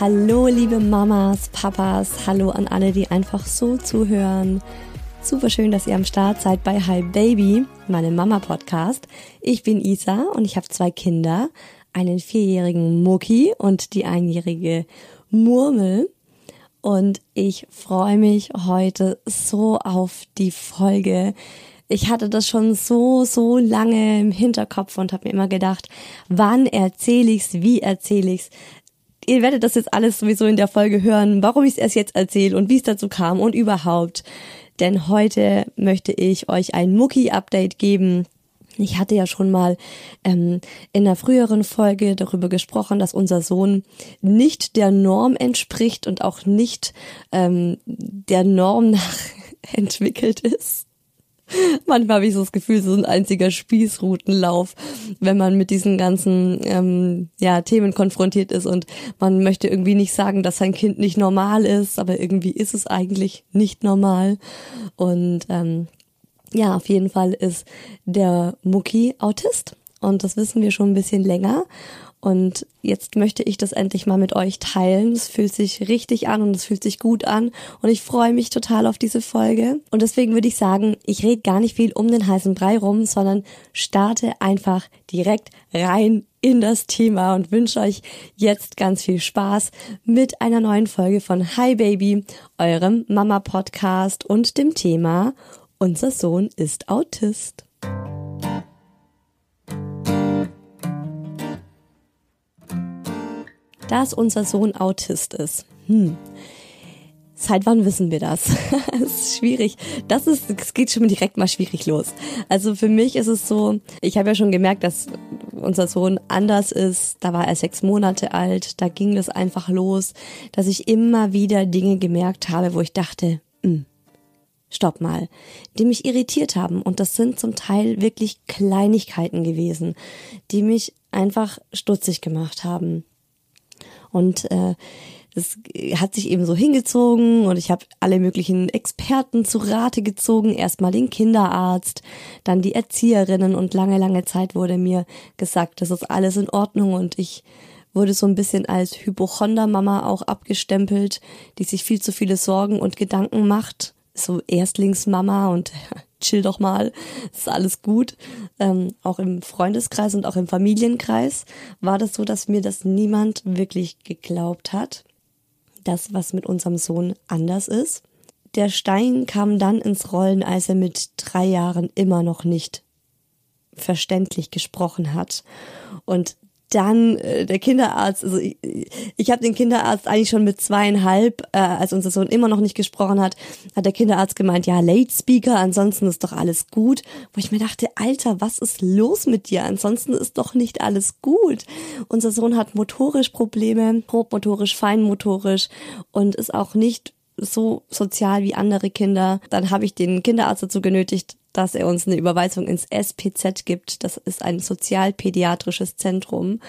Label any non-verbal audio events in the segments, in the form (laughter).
Hallo, liebe Mamas, Papas, hallo an alle, die einfach so zuhören. Super schön, dass ihr am Start seid bei Hi Baby, meinem Mama-Podcast. Ich bin Isa und ich habe zwei Kinder, einen vierjährigen Mucki und die einjährige Murmel. Und ich freue mich heute so auf die Folge. Ich hatte das schon so, so lange im Hinterkopf und habe mir immer gedacht, wann erzähle ich's, wie erzähle ich's ihr werdet das jetzt alles sowieso in der Folge hören, warum ich es erst jetzt erzähle und wie es dazu kam und überhaupt. Denn heute möchte ich euch ein Mucki-Update geben. Ich hatte ja schon mal ähm, in einer früheren Folge darüber gesprochen, dass unser Sohn nicht der Norm entspricht und auch nicht ähm, der Norm (laughs) nach entwickelt ist. (laughs) Manchmal habe ich so das Gefühl, so ein einziger Spießrutenlauf, wenn man mit diesen ganzen ähm, ja, Themen konfrontiert ist und man möchte irgendwie nicht sagen, dass sein Kind nicht normal ist, aber irgendwie ist es eigentlich nicht normal. Und ähm, ja, auf jeden Fall ist der Mucki Autist und das wissen wir schon ein bisschen länger. Und jetzt möchte ich das endlich mal mit euch teilen. Es fühlt sich richtig an und es fühlt sich gut an. Und ich freue mich total auf diese Folge. Und deswegen würde ich sagen, ich rede gar nicht viel um den heißen Brei rum, sondern starte einfach direkt rein in das Thema und wünsche euch jetzt ganz viel Spaß mit einer neuen Folge von Hi Baby, eurem Mama Podcast und dem Thema Unser Sohn ist Autist. Dass unser Sohn Autist ist. Hm. Seit wann wissen wir das? (laughs) das ist schwierig. Das ist, es geht schon direkt mal schwierig los. Also für mich ist es so, ich habe ja schon gemerkt, dass unser Sohn anders ist. Da war er sechs Monate alt. Da ging das einfach los, dass ich immer wieder Dinge gemerkt habe, wo ich dachte, hm, stopp mal, die mich irritiert haben. Und das sind zum Teil wirklich Kleinigkeiten gewesen, die mich einfach stutzig gemacht haben. Und äh, das hat sich eben so hingezogen und ich habe alle möglichen Experten zu Rate gezogen. Erstmal den Kinderarzt, dann die Erzieherinnen und lange, lange Zeit wurde mir gesagt, das ist alles in Ordnung und ich wurde so ein bisschen als Hypochondermama auch abgestempelt, die sich viel zu viele Sorgen und Gedanken macht. So Erstlingsmama und chill doch mal, ist alles gut. Ähm, auch im Freundeskreis und auch im Familienkreis war das so, dass mir das niemand wirklich geglaubt hat. das, was mit unserem Sohn anders ist. Der Stein kam dann ins Rollen, als er mit drei Jahren immer noch nicht verständlich gesprochen hat. Und dann äh, der Kinderarzt, also ich, ich habe den Kinderarzt eigentlich schon mit zweieinhalb, äh, als unser Sohn immer noch nicht gesprochen hat, hat der Kinderarzt gemeint, ja, Late Speaker, ansonsten ist doch alles gut. Wo ich mir dachte, Alter, was ist los mit dir? Ansonsten ist doch nicht alles gut. Unser Sohn hat motorisch Probleme, grobmotorisch, feinmotorisch und ist auch nicht so sozial wie andere Kinder. Dann habe ich den Kinderarzt dazu genötigt, dass er uns eine Überweisung ins SPZ gibt. Das ist ein sozialpädiatrisches Zentrum.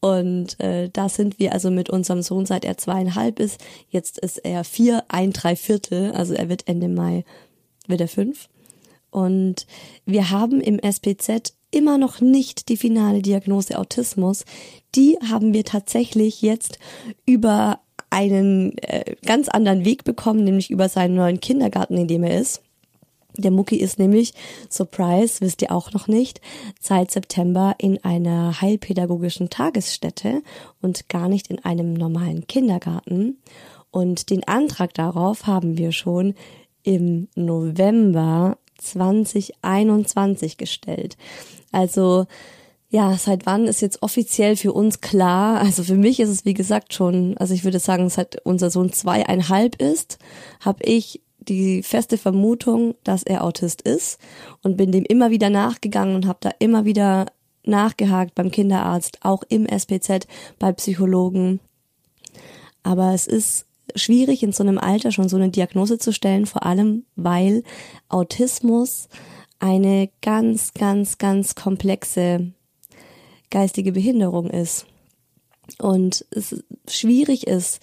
Und äh, da sind wir also mit unserem Sohn, seit er zweieinhalb ist. Jetzt ist er vier, ein, drei Viertel. Also er wird Ende Mai, wird er fünf. Und wir haben im SPZ immer noch nicht die finale Diagnose Autismus. Die haben wir tatsächlich jetzt über einen äh, ganz anderen Weg bekommen, nämlich über seinen neuen Kindergarten, in dem er ist. Der Mucki ist nämlich, Surprise, wisst ihr auch noch nicht, seit September in einer heilpädagogischen Tagesstätte und gar nicht in einem normalen Kindergarten. Und den Antrag darauf haben wir schon im November 2021 gestellt. Also ja, seit wann ist jetzt offiziell für uns klar? Also für mich ist es wie gesagt schon, also ich würde sagen, seit unser Sohn zweieinhalb ist, habe ich die feste Vermutung, dass er Autist ist und bin dem immer wieder nachgegangen und habe da immer wieder nachgehakt beim Kinderarzt, auch im SPZ, bei Psychologen. Aber es ist schwierig in so einem Alter schon so eine Diagnose zu stellen, vor allem weil Autismus eine ganz, ganz, ganz komplexe geistige Behinderung ist. Und es schwierig ist,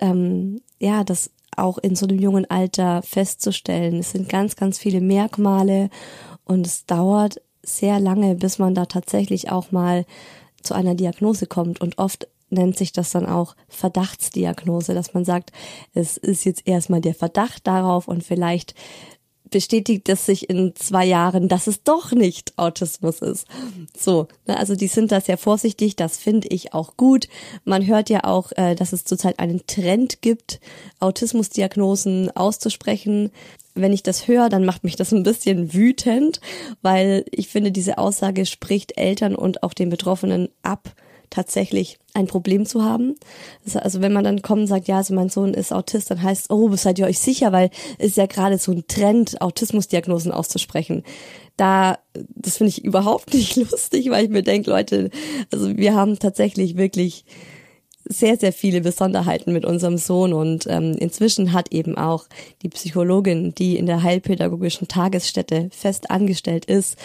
ähm, ja, das auch in so einem jungen Alter festzustellen. Es sind ganz, ganz viele Merkmale und es dauert sehr lange, bis man da tatsächlich auch mal zu einer Diagnose kommt und oft nennt sich das dann auch Verdachtsdiagnose, dass man sagt, es ist jetzt erstmal der Verdacht darauf und vielleicht bestätigt es sich in zwei Jahren, dass es doch nicht Autismus ist. So, ne, also die sind da sehr vorsichtig, das finde ich auch gut. Man hört ja auch, äh, dass es zurzeit einen Trend gibt, Autismusdiagnosen auszusprechen. Wenn ich das höre, dann macht mich das ein bisschen wütend, weil ich finde, diese Aussage spricht Eltern und auch den Betroffenen ab, tatsächlich ein Problem zu haben. Also wenn man dann kommt und sagt, ja, also mein Sohn ist Autist, dann heißt, oh, seid ihr euch sicher, weil es ist ja gerade so ein Trend, Autismusdiagnosen auszusprechen. Da, das finde ich überhaupt (laughs) nicht lustig, weil ich mir denke, Leute, also wir haben tatsächlich wirklich sehr, sehr viele Besonderheiten mit unserem Sohn und ähm, inzwischen hat eben auch die Psychologin, die in der heilpädagogischen Tagesstätte fest angestellt ist,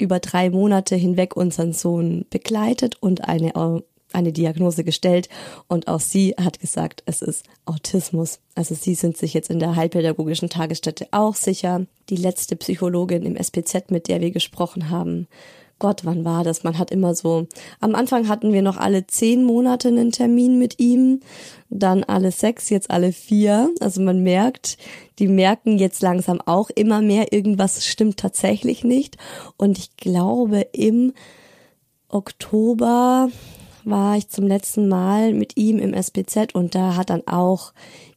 über drei Monate hinweg unseren Sohn begleitet und eine, eine Diagnose gestellt. Und auch sie hat gesagt, es ist Autismus. Also sie sind sich jetzt in der heilpädagogischen Tagesstätte auch sicher. Die letzte Psychologin im SPZ, mit der wir gesprochen haben, Gott, wann war das? Man hat immer so, am Anfang hatten wir noch alle zehn Monate einen Termin mit ihm, dann alle sechs, jetzt alle vier. Also man merkt, die merken jetzt langsam auch immer mehr, irgendwas stimmt tatsächlich nicht. Und ich glaube, im Oktober war ich zum letzten Mal mit ihm im SPZ und da hat dann auch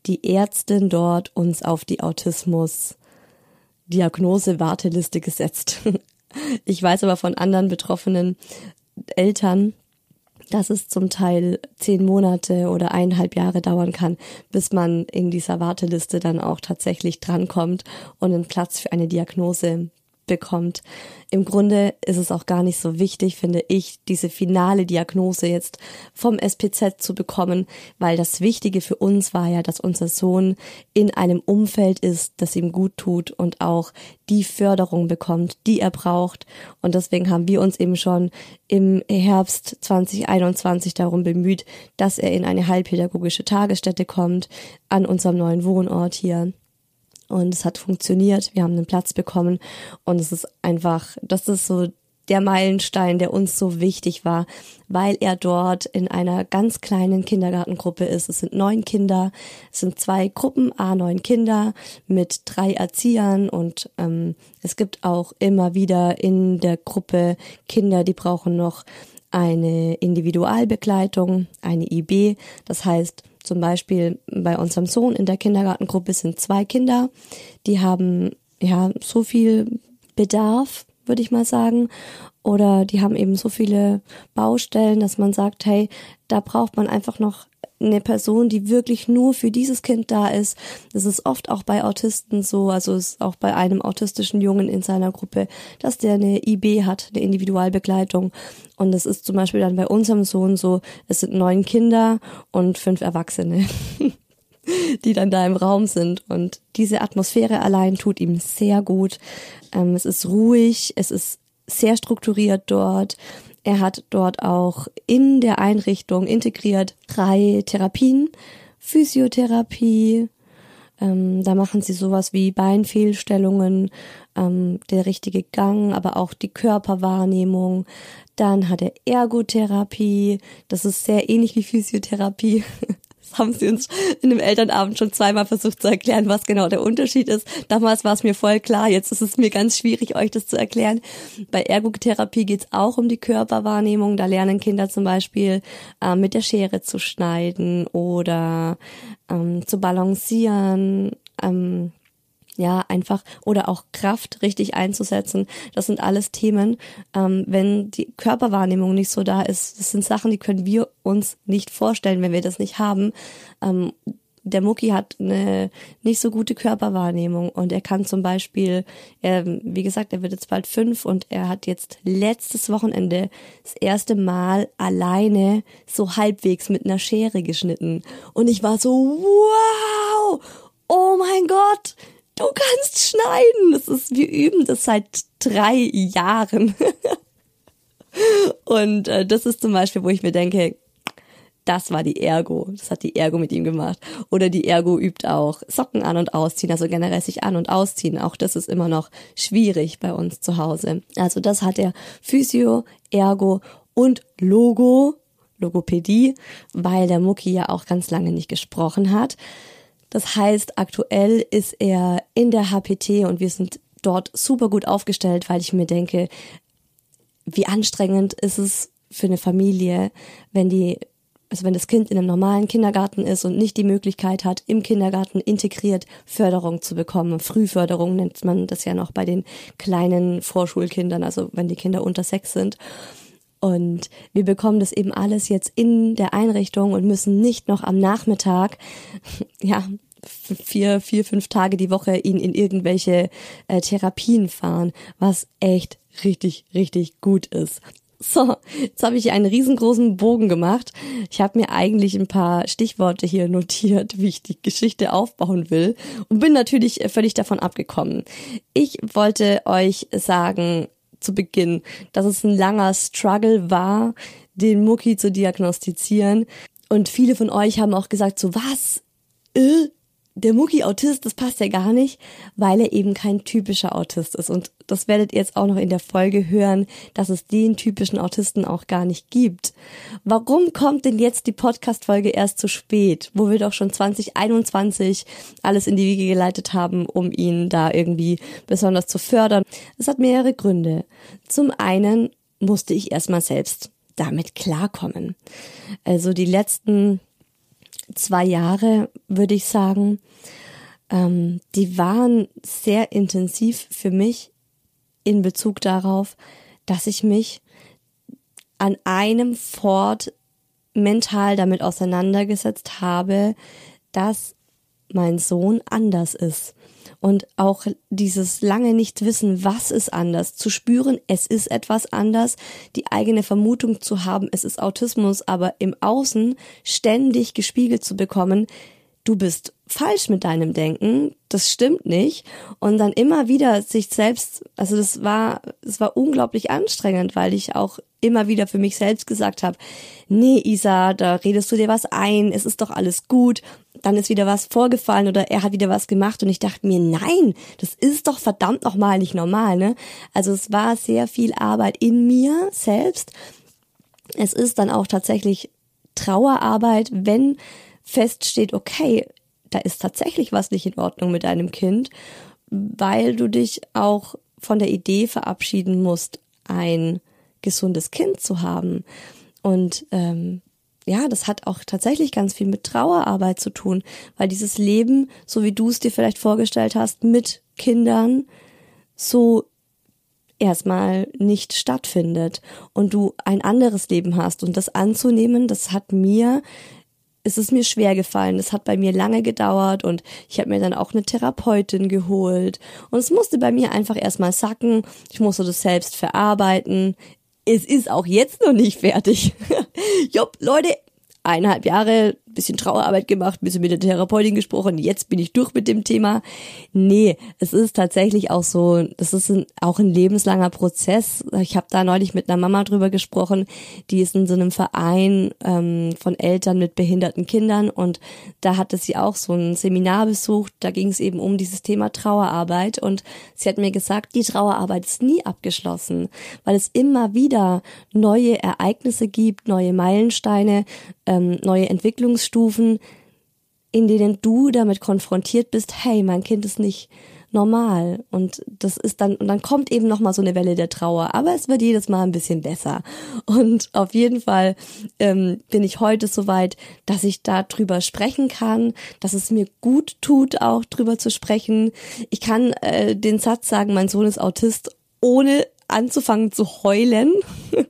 die Ärztin dort uns auf die Autismus Diagnose Warteliste gesetzt. (laughs) Ich weiß aber von anderen betroffenen Eltern, dass es zum Teil zehn Monate oder eineinhalb Jahre dauern kann, bis man in dieser Warteliste dann auch tatsächlich drankommt und einen Platz für eine Diagnose bekommt. Im Grunde ist es auch gar nicht so wichtig, finde ich, diese finale Diagnose jetzt vom SPZ zu bekommen, weil das Wichtige für uns war ja, dass unser Sohn in einem Umfeld ist, das ihm gut tut und auch die Förderung bekommt, die er braucht. Und deswegen haben wir uns eben schon im Herbst 2021 darum bemüht, dass er in eine heilpädagogische Tagesstätte kommt, an unserem neuen Wohnort hier und es hat funktioniert. Wir haben einen Platz bekommen und es ist einfach, das ist so der Meilenstein, der uns so wichtig war, weil er dort in einer ganz kleinen Kindergartengruppe ist. Es sind neun Kinder, es sind zwei Gruppen, a neun Kinder mit drei Erziehern und ähm, es gibt auch immer wieder in der Gruppe Kinder, die brauchen noch eine Individualbegleitung, eine IB. Das heißt, zum Beispiel bei unserem Sohn in der Kindergartengruppe sind zwei Kinder, die haben ja so viel Bedarf, würde ich mal sagen. Oder die haben eben so viele Baustellen, dass man sagt, hey, da braucht man einfach noch eine Person, die wirklich nur für dieses Kind da ist. Das ist oft auch bei Autisten so, also ist auch bei einem autistischen Jungen in seiner Gruppe, dass der eine IB hat, eine Individualbegleitung. Und das ist zum Beispiel dann bei unserem Sohn so, es sind neun Kinder und fünf Erwachsene. (laughs) die dann da im Raum sind. Und diese Atmosphäre allein tut ihm sehr gut. Ähm, es ist ruhig, es ist sehr strukturiert dort. Er hat dort auch in der Einrichtung integriert drei Therapien, Physiotherapie, ähm, da machen sie sowas wie Beinfehlstellungen, ähm, der richtige Gang, aber auch die Körperwahrnehmung. Dann hat er Ergotherapie, das ist sehr ähnlich wie Physiotherapie. (laughs) haben sie uns in dem Elternabend schon zweimal versucht zu erklären, was genau der Unterschied ist. Damals war es mir voll klar, jetzt ist es mir ganz schwierig, euch das zu erklären. Bei Ergotherapie geht es auch um die Körperwahrnehmung. Da lernen Kinder zum Beispiel äh, mit der Schere zu schneiden oder ähm, zu balancieren. Ähm, ja, einfach oder auch Kraft richtig einzusetzen. Das sind alles Themen. Ähm, wenn die Körperwahrnehmung nicht so da ist, das sind Sachen, die können wir uns nicht vorstellen, wenn wir das nicht haben. Ähm, der Mucki hat eine nicht so gute Körperwahrnehmung und er kann zum Beispiel, er, wie gesagt, er wird jetzt bald fünf und er hat jetzt letztes Wochenende das erste Mal alleine so halbwegs mit einer Schere geschnitten und ich war so, wow, oh mein Gott, du kannst schneiden. Das ist, wir üben das seit drei Jahren. (laughs) Und äh, das ist zum Beispiel, wo ich mir denke, das war die Ergo. Das hat die Ergo mit ihm gemacht. Oder die Ergo übt auch Socken an und ausziehen, also generell sich an und ausziehen. Auch das ist immer noch schwierig bei uns zu Hause. Also das hat er Physio, Ergo und Logo, Logopädie, weil der Mucki ja auch ganz lange nicht gesprochen hat. Das heißt, aktuell ist er in der HPT und wir sind dort super gut aufgestellt, weil ich mir denke, wie anstrengend ist es für eine Familie, wenn die also wenn das Kind in einem normalen Kindergarten ist und nicht die Möglichkeit hat, im Kindergarten integriert Förderung zu bekommen. Frühförderung nennt man das ja noch bei den kleinen Vorschulkindern, also wenn die Kinder unter sechs sind. Und wir bekommen das eben alles jetzt in der Einrichtung und müssen nicht noch am Nachmittag, (laughs) ja, vier, vier, fünf Tage die Woche ihn in irgendwelche äh, Therapien fahren, was echt richtig, richtig gut ist. So, jetzt habe ich hier einen riesengroßen Bogen gemacht. Ich habe mir eigentlich ein paar Stichworte hier notiert, wie ich die Geschichte aufbauen will und bin natürlich völlig davon abgekommen. Ich wollte euch sagen, zu Beginn, dass es ein langer Struggle war, den Mucki zu diagnostizieren. Und viele von euch haben auch gesagt, so was? Äh, der Mucki Autist, das passt ja gar nicht, weil er eben kein typischer Autist ist. Und das werdet ihr jetzt auch noch in der Folge hören, dass es den typischen Autisten auch gar nicht gibt. Warum kommt denn jetzt die Podcast-Folge erst zu spät, wo wir doch schon 2021 alles in die Wiege geleitet haben, um ihn da irgendwie besonders zu fördern? Es hat mehrere Gründe. Zum einen musste ich erstmal selbst damit klarkommen. Also die letzten zwei Jahre, würde ich sagen, ähm, die waren sehr intensiv für mich in Bezug darauf, dass ich mich an einem Fort mental damit auseinandergesetzt habe, dass mein Sohn anders ist und auch dieses lange nicht wissen, was ist anders, zu spüren, es ist etwas anders, die eigene Vermutung zu haben, es ist Autismus, aber im Außen ständig gespiegelt zu bekommen, du bist falsch mit deinem Denken, das stimmt nicht und dann immer wieder sich selbst, also das war es war unglaublich anstrengend, weil ich auch immer wieder für mich selbst gesagt habe, nee Isa, da redest du dir was ein, es ist doch alles gut dann ist wieder was vorgefallen oder er hat wieder was gemacht und ich dachte mir, nein, das ist doch verdammt nochmal nicht normal, ne? Also es war sehr viel Arbeit in mir selbst. Es ist dann auch tatsächlich Trauerarbeit, wenn feststeht, okay, da ist tatsächlich was nicht in Ordnung mit deinem Kind, weil du dich auch von der Idee verabschieden musst, ein gesundes Kind zu haben. Und ähm, ja, das hat auch tatsächlich ganz viel mit Trauerarbeit zu tun, weil dieses Leben, so wie du es dir vielleicht vorgestellt hast, mit Kindern so erstmal nicht stattfindet und du ein anderes Leben hast und das anzunehmen, das hat mir es ist mir schwer gefallen. Es hat bei mir lange gedauert und ich habe mir dann auch eine Therapeutin geholt. Und es musste bei mir einfach erstmal sacken. Ich musste das selbst verarbeiten. Es ist auch jetzt noch nicht fertig. (laughs) Jupp, Leute, eineinhalb Jahre bisschen Trauerarbeit gemacht, bisschen mit der Therapeutin gesprochen, jetzt bin ich durch mit dem Thema. Nee, es ist tatsächlich auch so, das ist ein, auch ein lebenslanger Prozess. Ich habe da neulich mit einer Mama drüber gesprochen, die ist in so einem Verein ähm, von Eltern mit behinderten Kindern und da hatte sie auch so ein Seminar besucht, da ging es eben um dieses Thema Trauerarbeit und sie hat mir gesagt, die Trauerarbeit ist nie abgeschlossen, weil es immer wieder neue Ereignisse gibt, neue Meilensteine, ähm, neue Entwicklungs Entwicklungsstufen, in denen du damit konfrontiert bist, hey, mein Kind ist nicht normal und das ist dann und dann kommt eben noch mal so eine Welle der Trauer, aber es wird jedes Mal ein bisschen besser und auf jeden Fall ähm, bin ich heute soweit, dass ich da drüber sprechen kann, dass es mir gut tut, auch drüber zu sprechen. Ich kann äh, den Satz sagen, mein Sohn ist Autist, ohne anzufangen zu heulen. (laughs)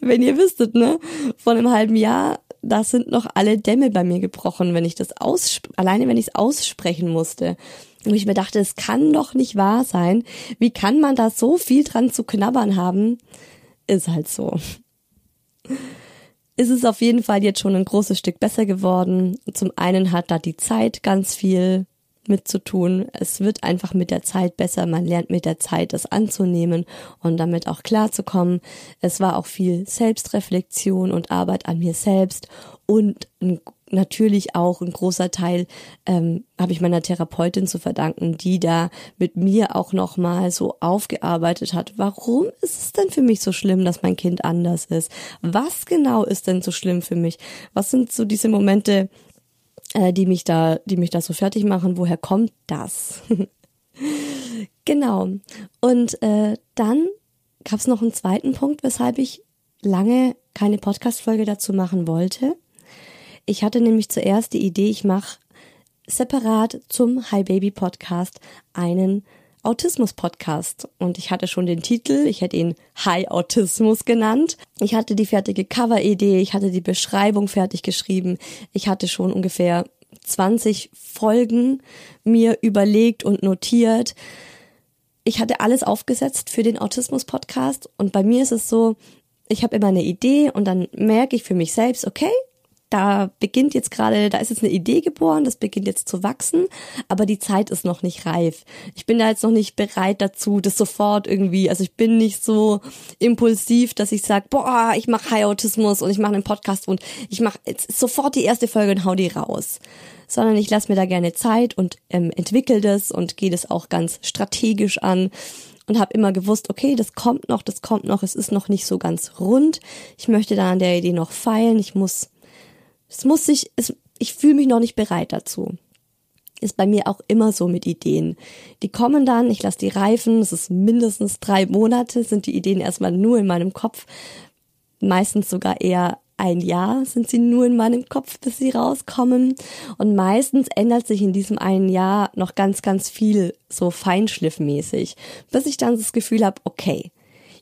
Wenn ihr wüsstet, ne? Vor einem halben Jahr da sind noch alle Dämme bei mir gebrochen, wenn ich das aus, alleine wenn ich es aussprechen musste. Und ich mir dachte, es kann doch nicht wahr sein. Wie kann man da so viel dran zu knabbern haben? Ist halt so. Ist es auf jeden Fall jetzt schon ein großes Stück besser geworden. Zum einen hat da die Zeit ganz viel mitzutun. Es wird einfach mit der Zeit besser. Man lernt mit der Zeit das anzunehmen und damit auch klarzukommen. Es war auch viel Selbstreflexion und Arbeit an mir selbst und natürlich auch ein großer Teil ähm, habe ich meiner Therapeutin zu verdanken, die da mit mir auch noch mal so aufgearbeitet hat. Warum ist es denn für mich so schlimm, dass mein Kind anders ist? Was genau ist denn so schlimm für mich? Was sind so diese Momente, äh, die mich da, die mich da so fertig machen. Woher kommt das? (laughs) genau. Und äh, dann gab es noch einen zweiten Punkt, weshalb ich lange keine Podcast-Folge dazu machen wollte. Ich hatte nämlich zuerst die Idee, ich mache separat zum Hi Baby Podcast einen Autismus-Podcast. Und ich hatte schon den Titel, ich hätte ihn High Autismus genannt. Ich hatte die fertige Cover-Idee, ich hatte die Beschreibung fertig geschrieben. Ich hatte schon ungefähr 20 Folgen mir überlegt und notiert. Ich hatte alles aufgesetzt für den Autismus-Podcast und bei mir ist es so, ich habe immer eine Idee und dann merke ich für mich selbst, okay, da beginnt jetzt gerade, da ist jetzt eine Idee geboren, das beginnt jetzt zu wachsen, aber die Zeit ist noch nicht reif. Ich bin da jetzt noch nicht bereit dazu, das sofort irgendwie, also ich bin nicht so impulsiv, dass ich sage, boah, ich mache High Autismus und ich mache einen Podcast und ich mache jetzt sofort die erste Folge und hau die raus. Sondern ich lasse mir da gerne Zeit und ähm, entwickle das und gehe das auch ganz strategisch an und habe immer gewusst, okay, das kommt noch, das kommt noch, es ist noch nicht so ganz rund. Ich möchte da an der Idee noch feilen, ich muss es muss sich, es, ich fühle mich noch nicht bereit dazu. Ist bei mir auch immer so mit Ideen. Die kommen dann, ich lasse die reifen, es ist mindestens drei Monate, sind die Ideen erstmal nur in meinem Kopf. Meistens sogar eher ein Jahr sind sie nur in meinem Kopf, bis sie rauskommen. Und meistens ändert sich in diesem einen Jahr noch ganz, ganz viel so feinschliffmäßig, bis ich dann das Gefühl habe, okay,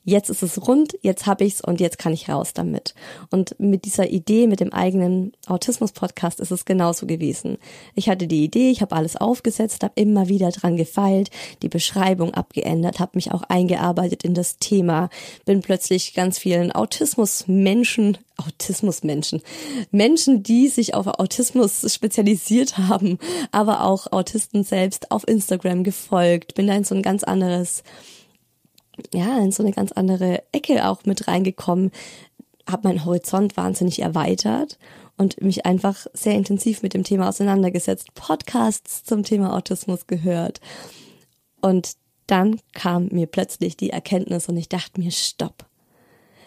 jetzt ist es rund, jetzt habe ich's und jetzt kann ich raus damit. Und mit dieser Idee, mit dem eigenen Autismus-Podcast ist es genauso gewesen. Ich hatte die Idee, ich habe alles aufgesetzt, habe immer wieder dran gefeilt, die Beschreibung abgeändert, habe mich auch eingearbeitet in das Thema, bin plötzlich ganz vielen Autismus-Menschen Autismusmenschen. Menschen, die sich auf Autismus spezialisiert haben, aber auch Autisten selbst auf Instagram gefolgt. Bin da in so ein ganz anderes ja, in so eine ganz andere Ecke auch mit reingekommen, habe meinen Horizont wahnsinnig erweitert und mich einfach sehr intensiv mit dem Thema auseinandergesetzt, Podcasts zum Thema Autismus gehört. Und dann kam mir plötzlich die Erkenntnis und ich dachte mir, stopp.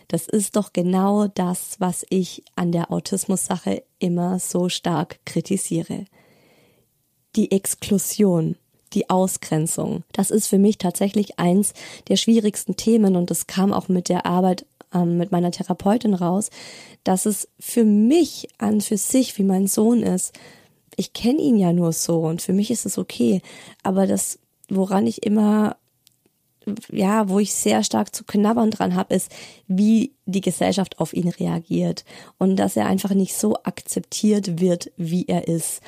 Das ist doch genau das, was ich an der Autismus-Sache immer so stark kritisiere. Die Exklusion die Ausgrenzung. Das ist für mich tatsächlich eins der schwierigsten Themen und das kam auch mit der Arbeit ähm, mit meiner Therapeutin raus, dass es für mich an für sich, wie mein Sohn ist, ich kenne ihn ja nur so und für mich ist es okay. Aber das, woran ich immer ja, wo ich sehr stark zu knabbern dran habe, ist, wie die Gesellschaft auf ihn reagiert und dass er einfach nicht so akzeptiert wird, wie er ist,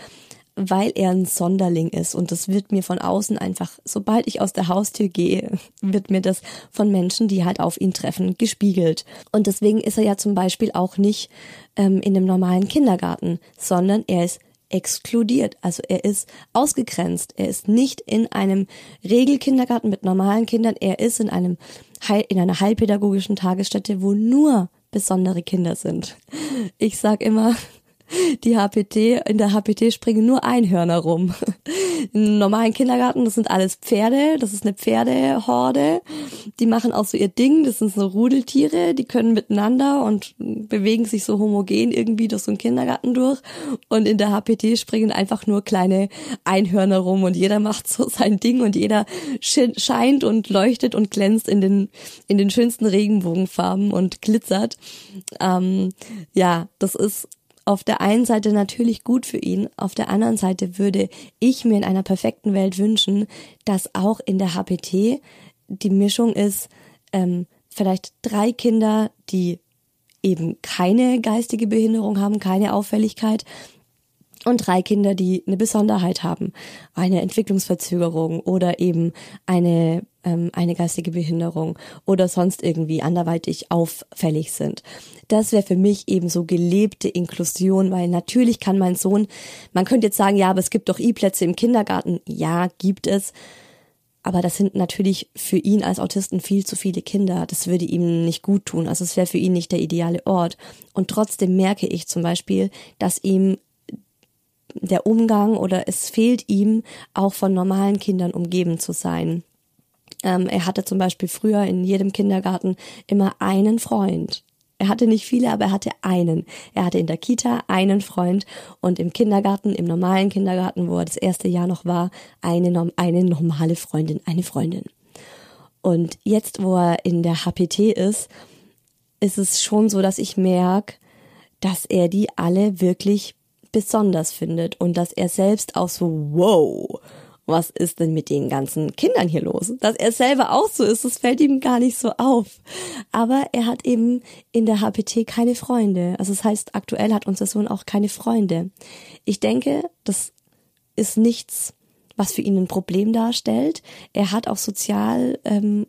weil er ein Sonderling ist und das wird mir von außen einfach, sobald ich aus der Haustür gehe, wird mir das von Menschen, die halt auf ihn treffen, gespiegelt. Und deswegen ist er ja zum Beispiel auch nicht ähm, in einem normalen Kindergarten, sondern er ist exkludiert. Also er ist ausgegrenzt. Er ist nicht in einem Regelkindergarten mit normalen Kindern. Er ist in einem in einer heilpädagogischen Tagesstätte, wo nur besondere Kinder sind. Ich sag immer, die HPT, in der HPT springen nur Einhörner rum. Im normalen Kindergarten, das sind alles Pferde, das ist eine Pferdehorde. Die machen auch so ihr Ding, das sind so Rudeltiere, die können miteinander und bewegen sich so homogen irgendwie durch so einen Kindergarten durch. Und in der HPT springen einfach nur kleine Einhörner rum und jeder macht so sein Ding und jeder scheint und leuchtet und glänzt in den, in den schönsten Regenbogenfarben und glitzert. Ähm, ja, das ist auf der einen Seite natürlich gut für ihn, auf der anderen Seite würde ich mir in einer perfekten Welt wünschen, dass auch in der HPT die Mischung ist, ähm, vielleicht drei Kinder, die eben keine geistige Behinderung haben, keine Auffälligkeit, und drei Kinder, die eine Besonderheit haben, eine Entwicklungsverzögerung oder eben eine ähm, eine geistige Behinderung oder sonst irgendwie anderweitig auffällig sind. Das wäre für mich eben so gelebte Inklusion, weil natürlich kann mein Sohn, man könnte jetzt sagen, ja, aber es gibt doch E-Plätze im Kindergarten. Ja, gibt es. Aber das sind natürlich für ihn als Autisten viel zu viele Kinder. Das würde ihm nicht gut tun. Also es wäre für ihn nicht der ideale Ort. Und trotzdem merke ich zum Beispiel, dass ihm der Umgang oder es fehlt ihm auch von normalen Kindern umgeben zu sein. Ähm, er hatte zum Beispiel früher in jedem Kindergarten immer einen Freund. Er hatte nicht viele, aber er hatte einen. Er hatte in der Kita einen Freund und im Kindergarten, im normalen Kindergarten, wo er das erste Jahr noch war, eine, eine normale Freundin, eine Freundin. Und jetzt, wo er in der HPT ist, ist es schon so, dass ich merke, dass er die alle wirklich besonders findet und dass er selbst auch so, wow, was ist denn mit den ganzen Kindern hier los? Dass er selber auch so ist, das fällt ihm gar nicht so auf. Aber er hat eben in der HPT keine Freunde. Also das heißt, aktuell hat unser Sohn auch keine Freunde. Ich denke, das ist nichts, was für ihn ein Problem darstellt. Er hat auch sozial ähm,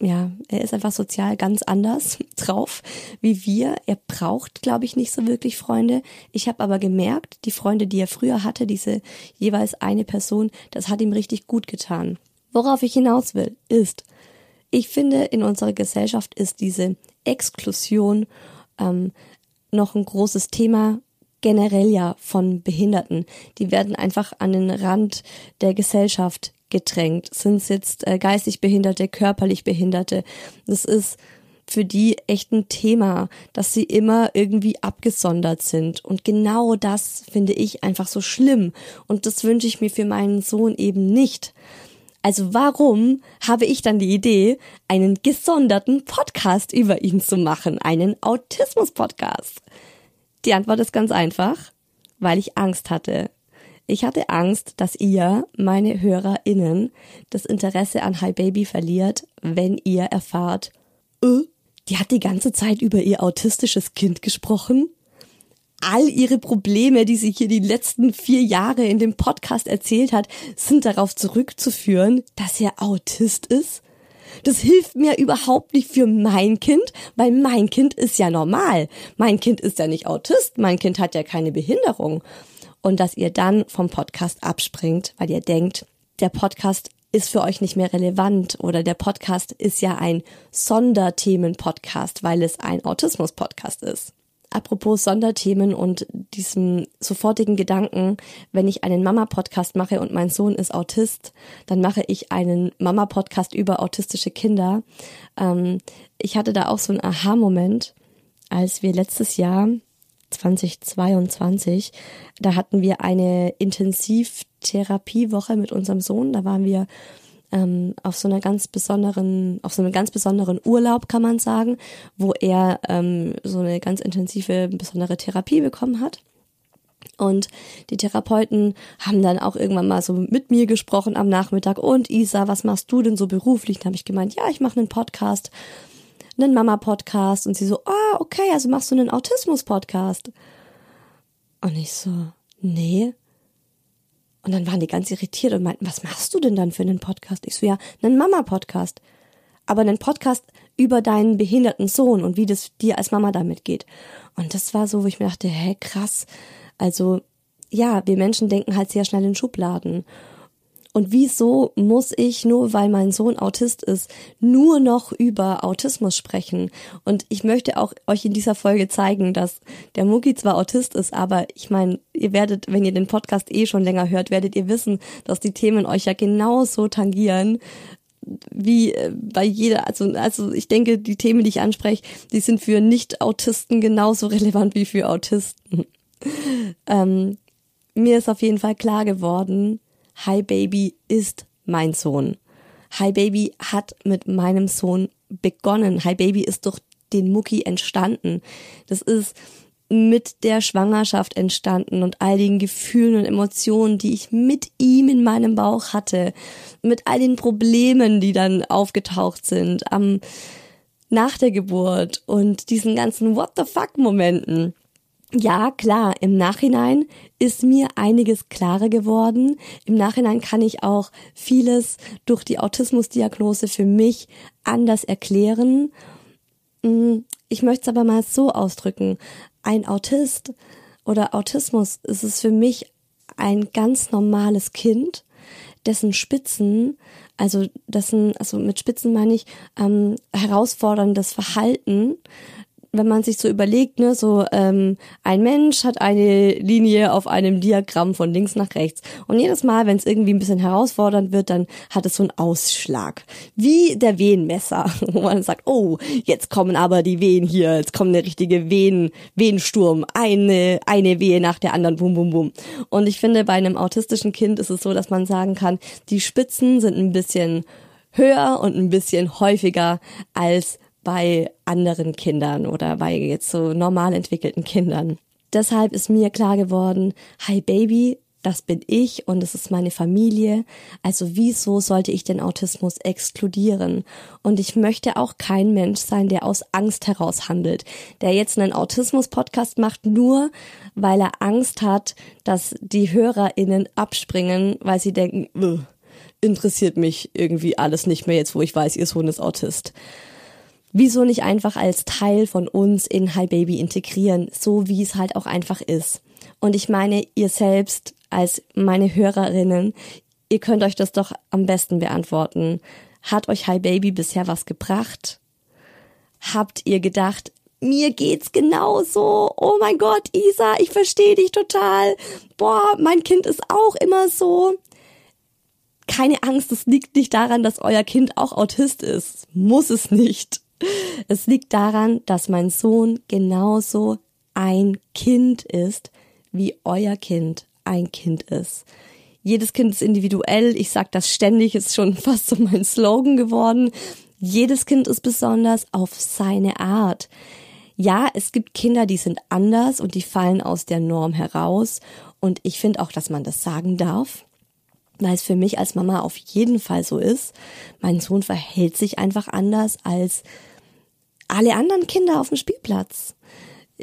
ja, er ist einfach sozial ganz anders (laughs) drauf wie wir. Er braucht, glaube ich, nicht so wirklich Freunde. Ich habe aber gemerkt, die Freunde, die er früher hatte, diese jeweils eine Person, das hat ihm richtig gut getan. Worauf ich hinaus will, ist, ich finde, in unserer Gesellschaft ist diese Exklusion ähm, noch ein großes Thema generell ja von Behinderten. Die werden einfach an den Rand der Gesellschaft gedrängt. Sind es jetzt äh, geistig Behinderte, körperlich Behinderte? Das ist für die echt ein Thema, dass sie immer irgendwie abgesondert sind. Und genau das finde ich einfach so schlimm. Und das wünsche ich mir für meinen Sohn eben nicht. Also warum habe ich dann die Idee, einen gesonderten Podcast über ihn zu machen, einen Autismus-Podcast? Die Antwort ist ganz einfach, weil ich Angst hatte. Ich hatte Angst, dass ihr, meine HörerInnen, das Interesse an Hi Baby verliert, wenn ihr erfahrt, äh, die hat die ganze Zeit über ihr autistisches Kind gesprochen. All ihre Probleme, die sie hier die letzten vier Jahre in dem Podcast erzählt hat, sind darauf zurückzuführen, dass er Autist ist. Das hilft mir überhaupt nicht für mein Kind, weil mein Kind ist ja normal. Mein Kind ist ja nicht Autist, mein Kind hat ja keine Behinderung und dass ihr dann vom Podcast abspringt, weil ihr denkt, der Podcast ist für euch nicht mehr relevant oder der Podcast ist ja ein Sonderthemen-Podcast, weil es ein Autismus-Podcast ist. Apropos Sonderthemen und diesem sofortigen Gedanken, wenn ich einen Mama-Podcast mache und mein Sohn ist Autist, dann mache ich einen Mama-Podcast über autistische Kinder. Ähm, ich hatte da auch so einen Aha-Moment, als wir letztes Jahr 2022. Da hatten wir eine Intensivtherapiewoche mit unserem Sohn. Da waren wir ähm, auf so einer ganz besonderen, auf so einem ganz besonderen Urlaub, kann man sagen, wo er ähm, so eine ganz intensive, besondere Therapie bekommen hat. Und die Therapeuten haben dann auch irgendwann mal so mit mir gesprochen am Nachmittag. Und Isa, was machst du denn so beruflich? Dann habe ich gemeint, ja, ich mache einen Podcast, einen Mama-Podcast. Und sie so, ah, okay, also machst du einen Autismus-Podcast. Und ich so, nee. Und dann waren die ganz irritiert und meinten, was machst du denn dann für einen Podcast? Ich so, ja, einen Mama-Podcast. Aber einen Podcast über deinen behinderten Sohn und wie das dir als Mama damit geht. Und das war so, wo ich mir dachte, hä, krass. Also, ja, wir Menschen denken halt sehr schnell in Schubladen. Und wieso muss ich, nur weil mein Sohn Autist ist, nur noch über Autismus sprechen? Und ich möchte auch euch in dieser Folge zeigen, dass der Muki zwar Autist ist, aber ich meine, ihr werdet, wenn ihr den Podcast eh schon länger hört, werdet ihr wissen, dass die Themen euch ja genauso tangieren wie äh, bei jeder, also, also ich denke, die Themen, die ich anspreche, die sind für Nicht-Autisten genauso relevant wie für Autisten. (laughs) ähm, mir ist auf jeden Fall klar geworden, Hi Baby ist mein Sohn. Hi Baby hat mit meinem Sohn begonnen. Hi Baby ist durch den Mucki entstanden. Das ist mit der Schwangerschaft entstanden und all den Gefühlen und Emotionen, die ich mit ihm in meinem Bauch hatte, mit all den Problemen, die dann aufgetaucht sind am nach der Geburt und diesen ganzen What the fuck Momenten. Ja, klar, im Nachhinein ist mir einiges klarer geworden. Im Nachhinein kann ich auch vieles durch die Autismusdiagnose für mich anders erklären. Mm, ich möchte es aber mal so ausdrücken. Ein Autist oder Autismus ist es für mich ein ganz normales Kind, dessen Spitzen, also dessen, also mit Spitzen meine ich ähm, herausforderndes Verhalten, wenn man sich so überlegt, ne, so ähm, ein Mensch hat eine Linie auf einem Diagramm von links nach rechts. Und jedes Mal, wenn es irgendwie ein bisschen herausfordernd wird, dann hat es so einen Ausschlag. Wie der Wehenmesser, (laughs) wo man sagt, oh, jetzt kommen aber die Wehen hier, jetzt kommt eine richtige Wehen, Wehensturm, eine, eine Wehe nach der anderen, bum, bum, bum. Und ich finde, bei einem autistischen Kind ist es so, dass man sagen kann, die Spitzen sind ein bisschen höher und ein bisschen häufiger als bei anderen Kindern oder bei jetzt so normal entwickelten Kindern. Deshalb ist mir klar geworden, hi Baby, das bin ich und es ist meine Familie. Also wieso sollte ich den Autismus exkludieren? Und ich möchte auch kein Mensch sein, der aus Angst heraus handelt, der jetzt einen Autismus-Podcast macht, nur weil er Angst hat, dass die HörerInnen abspringen, weil sie denken, interessiert mich irgendwie alles nicht mehr jetzt, wo ich weiß, ihr Sohn ist Autist. Wieso nicht einfach als Teil von uns in Hi Baby integrieren, so wie es halt auch einfach ist. Und ich meine, ihr selbst als meine Hörerinnen, ihr könnt euch das doch am besten beantworten. Hat euch Hi Baby bisher was gebracht? Habt ihr gedacht, mir geht's genauso. Oh mein Gott, Isa, ich verstehe dich total. Boah, mein Kind ist auch immer so. Keine Angst, es liegt nicht daran, dass euer Kind auch Autist ist. Muss es nicht. Es liegt daran, dass mein Sohn genauso ein Kind ist, wie euer Kind ein Kind ist. Jedes Kind ist individuell. Ich sage das ständig, ist schon (laughs) fast so mein Slogan geworden. Jedes Kind ist besonders auf seine Art. Ja, es gibt Kinder, die sind anders und die fallen aus der Norm heraus. Und ich finde auch, dass man das sagen darf weil es für mich als Mama auf jeden Fall so ist. Mein Sohn verhält sich einfach anders als alle anderen Kinder auf dem Spielplatz.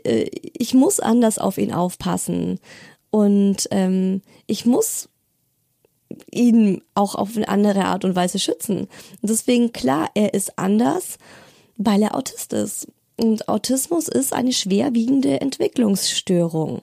Äh, ich muss anders auf ihn aufpassen und ähm, ich muss ihn auch auf eine andere Art und Weise schützen. Und deswegen klar, er ist anders, weil er Autist ist. Und Autismus ist eine schwerwiegende Entwicklungsstörung.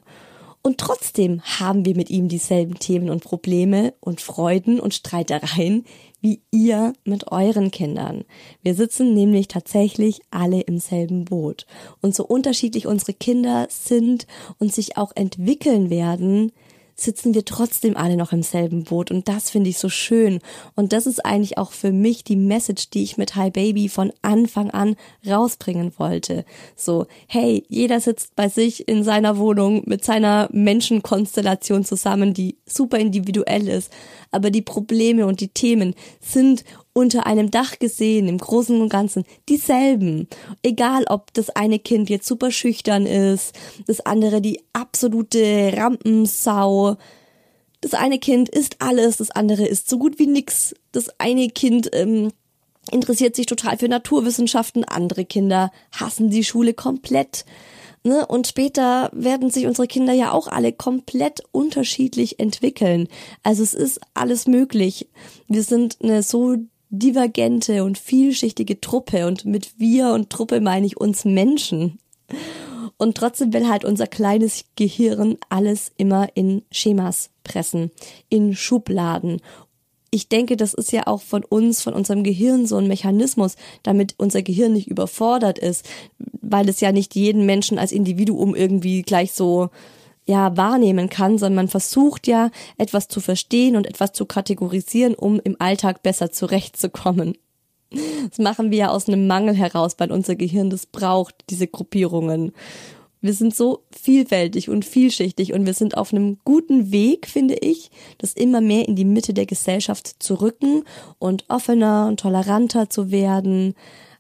Und trotzdem haben wir mit ihm dieselben Themen und Probleme und Freuden und Streitereien wie ihr mit euren Kindern. Wir sitzen nämlich tatsächlich alle im selben Boot. Und so unterschiedlich unsere Kinder sind und sich auch entwickeln werden, sitzen wir trotzdem alle noch im selben Boot. Und das finde ich so schön. Und das ist eigentlich auch für mich die Message, die ich mit Hi Baby von Anfang an rausbringen wollte. So, hey, jeder sitzt bei sich in seiner Wohnung mit seiner Menschenkonstellation zusammen, die super individuell ist, aber die Probleme und die Themen sind unter einem Dach gesehen, im Großen und Ganzen, dieselben. Egal, ob das eine Kind jetzt super schüchtern ist, das andere die absolute Rampensau. Das eine Kind ist alles, das andere ist so gut wie nix. Das eine Kind ähm, interessiert sich total für Naturwissenschaften, andere Kinder hassen die Schule komplett. Ne? Und später werden sich unsere Kinder ja auch alle komplett unterschiedlich entwickeln. Also es ist alles möglich. Wir sind eine so divergente und vielschichtige Truppe und mit wir und Truppe meine ich uns Menschen. Und trotzdem will halt unser kleines Gehirn alles immer in Schemas pressen, in Schubladen. Ich denke, das ist ja auch von uns, von unserem Gehirn so ein Mechanismus, damit unser Gehirn nicht überfordert ist, weil es ja nicht jeden Menschen als Individuum irgendwie gleich so ja wahrnehmen kann, sondern man versucht ja etwas zu verstehen und etwas zu kategorisieren, um im Alltag besser zurechtzukommen. Das machen wir ja aus einem Mangel heraus, weil unser Gehirn das braucht, diese Gruppierungen. Wir sind so vielfältig und vielschichtig und wir sind auf einem guten Weg, finde ich, das immer mehr in die Mitte der Gesellschaft zu rücken und offener und toleranter zu werden.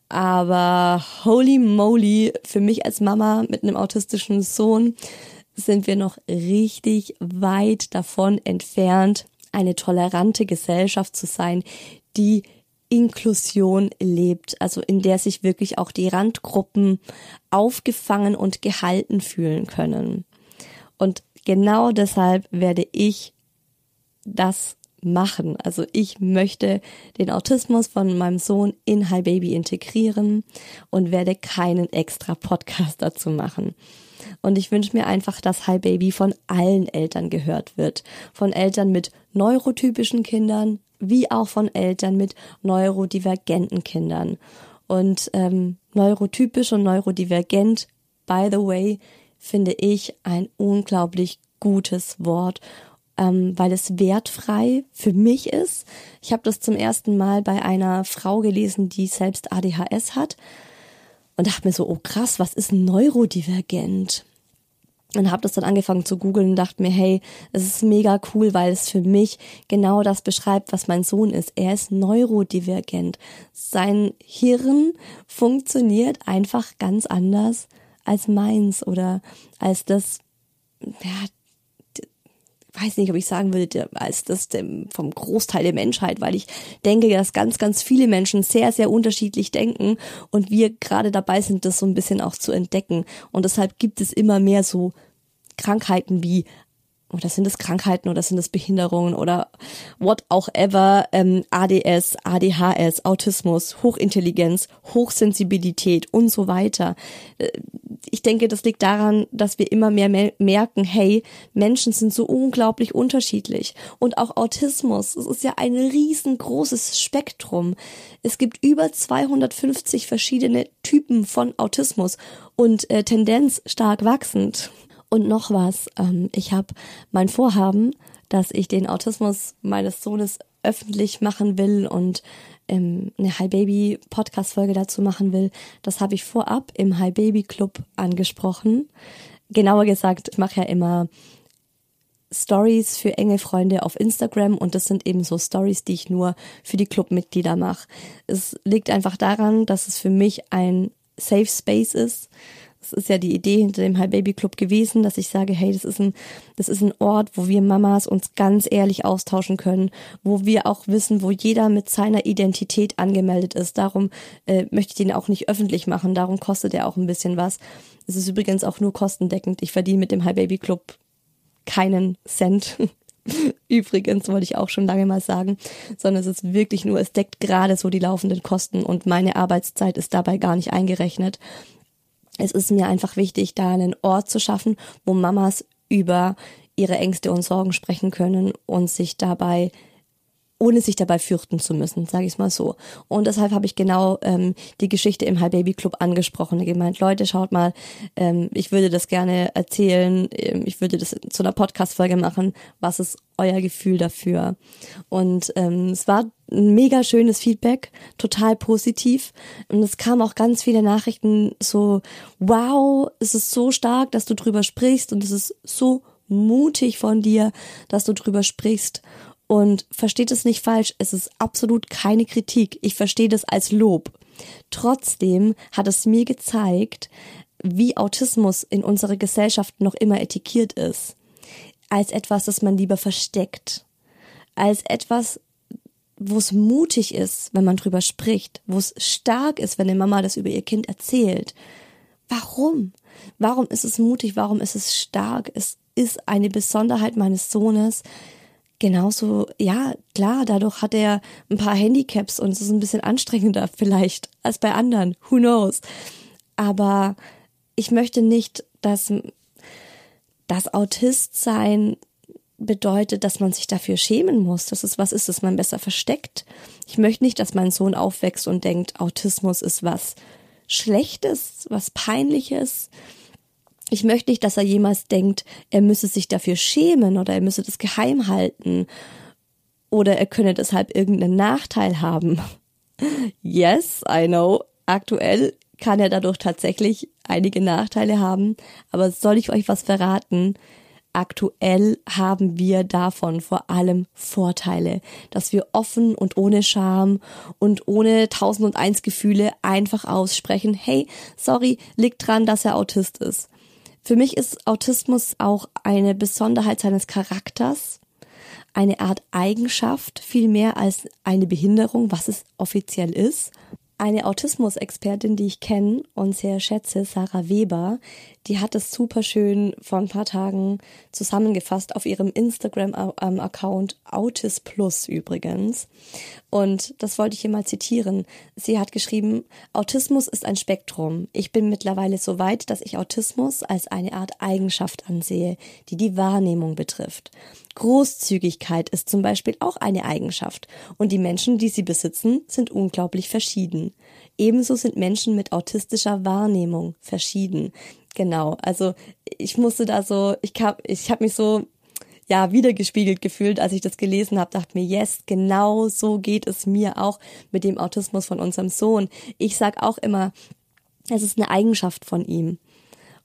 Aber holy moly, für mich als Mama mit einem autistischen Sohn sind wir noch richtig weit davon entfernt, eine tolerante Gesellschaft zu sein, die Inklusion lebt, also in der sich wirklich auch die Randgruppen aufgefangen und gehalten fühlen können. Und genau deshalb werde ich das machen. Also ich möchte den Autismus von meinem Sohn in Hi Baby integrieren und werde keinen extra Podcast dazu machen. Und ich wünsche mir einfach, dass Hi Baby von allen Eltern gehört wird. Von Eltern mit neurotypischen Kindern, wie auch von Eltern mit neurodivergenten Kindern. Und ähm, neurotypisch und neurodivergent, by the way, finde ich ein unglaublich gutes Wort, ähm, weil es wertfrei für mich ist. Ich habe das zum ersten Mal bei einer Frau gelesen, die selbst ADHS hat und dachte mir so, oh krass, was ist neurodivergent? Und habe das dann angefangen zu googeln und dachte mir, hey, es ist mega cool, weil es für mich genau das beschreibt, was mein Sohn ist. Er ist neurodivergent. Sein Hirn funktioniert einfach ganz anders als meins oder als das, ja, weiß nicht, ob ich sagen würde, als das vom Großteil der Menschheit, weil ich denke, dass ganz, ganz viele Menschen sehr, sehr unterschiedlich denken und wir gerade dabei sind, das so ein bisschen auch zu entdecken. Und deshalb gibt es immer mehr so Krankheiten wie oder sind es Krankheiten oder sind es Behinderungen oder what auch ever, ähm, ADS, ADHS, Autismus, Hochintelligenz, Hochsensibilität und so weiter. Äh, ich denke, das liegt daran, dass wir immer mehr merken, hey, Menschen sind so unglaublich unterschiedlich. Und auch Autismus, es ist ja ein riesengroßes Spektrum. Es gibt über 250 verschiedene Typen von Autismus und äh, Tendenz stark wachsend. Und noch was, ähm, ich habe mein Vorhaben, dass ich den Autismus meines Sohnes öffentlich machen will und ähm, eine Hi Baby Podcast Folge dazu machen will. Das habe ich vorab im Hi Baby Club angesprochen. Genauer gesagt, ich mache ja immer Stories für enge Freunde auf Instagram und das sind eben so Stories, die ich nur für die Clubmitglieder mache. Es liegt einfach daran, dass es für mich ein Safe Space ist das ist ja die Idee hinter dem High Baby Club gewesen, dass ich sage, hey, das ist ein, das ist ein Ort, wo wir Mamas uns ganz ehrlich austauschen können, wo wir auch wissen, wo jeder mit seiner Identität angemeldet ist. Darum äh, möchte ich den auch nicht öffentlich machen. Darum kostet er auch ein bisschen was. Es ist übrigens auch nur kostendeckend. Ich verdiene mit dem High Baby Club keinen Cent. (laughs) Übrigens wollte ich auch schon lange mal sagen, sondern es ist wirklich nur, es deckt gerade so die laufenden Kosten und meine Arbeitszeit ist dabei gar nicht eingerechnet es ist mir einfach wichtig, da einen Ort zu schaffen, wo Mamas über ihre Ängste und Sorgen sprechen können und sich dabei ohne sich dabei fürchten zu müssen, sage ich mal so. Und deshalb habe ich genau ähm, die Geschichte im High Baby Club angesprochen und gemeint, Leute, schaut mal, ähm, ich würde das gerne erzählen, ähm, ich würde das zu einer Podcast-Folge machen, was ist euer Gefühl dafür? Und ähm, es war ein mega schönes Feedback, total positiv. Und es kamen auch ganz viele Nachrichten so, wow, es ist so stark, dass du drüber sprichst und es ist so mutig von dir, dass du drüber sprichst. Und versteht es nicht falsch, es ist absolut keine Kritik. Ich verstehe das als Lob. Trotzdem hat es mir gezeigt, wie Autismus in unserer Gesellschaft noch immer etikiert ist. Als etwas, das man lieber versteckt. Als etwas, wo es mutig ist, wenn man drüber spricht. Wo es stark ist, wenn eine Mama das über ihr Kind erzählt. Warum? Warum ist es mutig? Warum ist es stark? Es ist eine Besonderheit meines Sohnes, genauso, ja, klar, dadurch hat er ein paar Handicaps und es ist ein bisschen anstrengender (laughs) vielleicht als bei anderen. Who knows? Aber ich möchte nicht, dass das Autistsein bedeutet, dass man sich dafür schämen muss. Das ist was ist, das man besser versteckt. Ich möchte nicht, dass mein Sohn aufwächst und denkt, Autismus ist was Schlechtes, was Peinliches. Ich möchte nicht, dass er jemals denkt, er müsse sich dafür schämen oder er müsse das geheim halten oder er könne deshalb irgendeinen Nachteil haben. (laughs) Yes, I know. Aktuell kann er dadurch tatsächlich einige Nachteile haben, aber soll ich euch was verraten? Aktuell haben wir davon vor allem Vorteile, dass wir offen und ohne Scham und ohne tausend und eins Gefühle einfach aussprechen, hey, sorry, liegt dran, dass er Autist ist. Für mich ist Autismus auch eine Besonderheit seines Charakters, eine Art Eigenschaft, viel mehr als eine Behinderung, was es offiziell ist. Eine Autismus-Expertin, die ich kenne und sehr schätze, Sarah Weber, die hat es super schön vor ein paar Tagen zusammengefasst auf ihrem Instagram-Account Autis Plus übrigens. Und das wollte ich hier mal zitieren. Sie hat geschrieben, Autismus ist ein Spektrum. Ich bin mittlerweile so weit, dass ich Autismus als eine Art Eigenschaft ansehe, die die Wahrnehmung betrifft. Großzügigkeit ist zum Beispiel auch eine Eigenschaft. Und die Menschen, die sie besitzen, sind unglaublich verschieden. Ebenso sind Menschen mit autistischer Wahrnehmung verschieden. Genau, also ich musste da so, ich hab, ich hab mich so ja wiedergespiegelt gefühlt, als ich das gelesen habe, dachte mir, yes, genau so geht es mir auch mit dem Autismus von unserem Sohn. Ich sag auch immer, es ist eine Eigenschaft von ihm.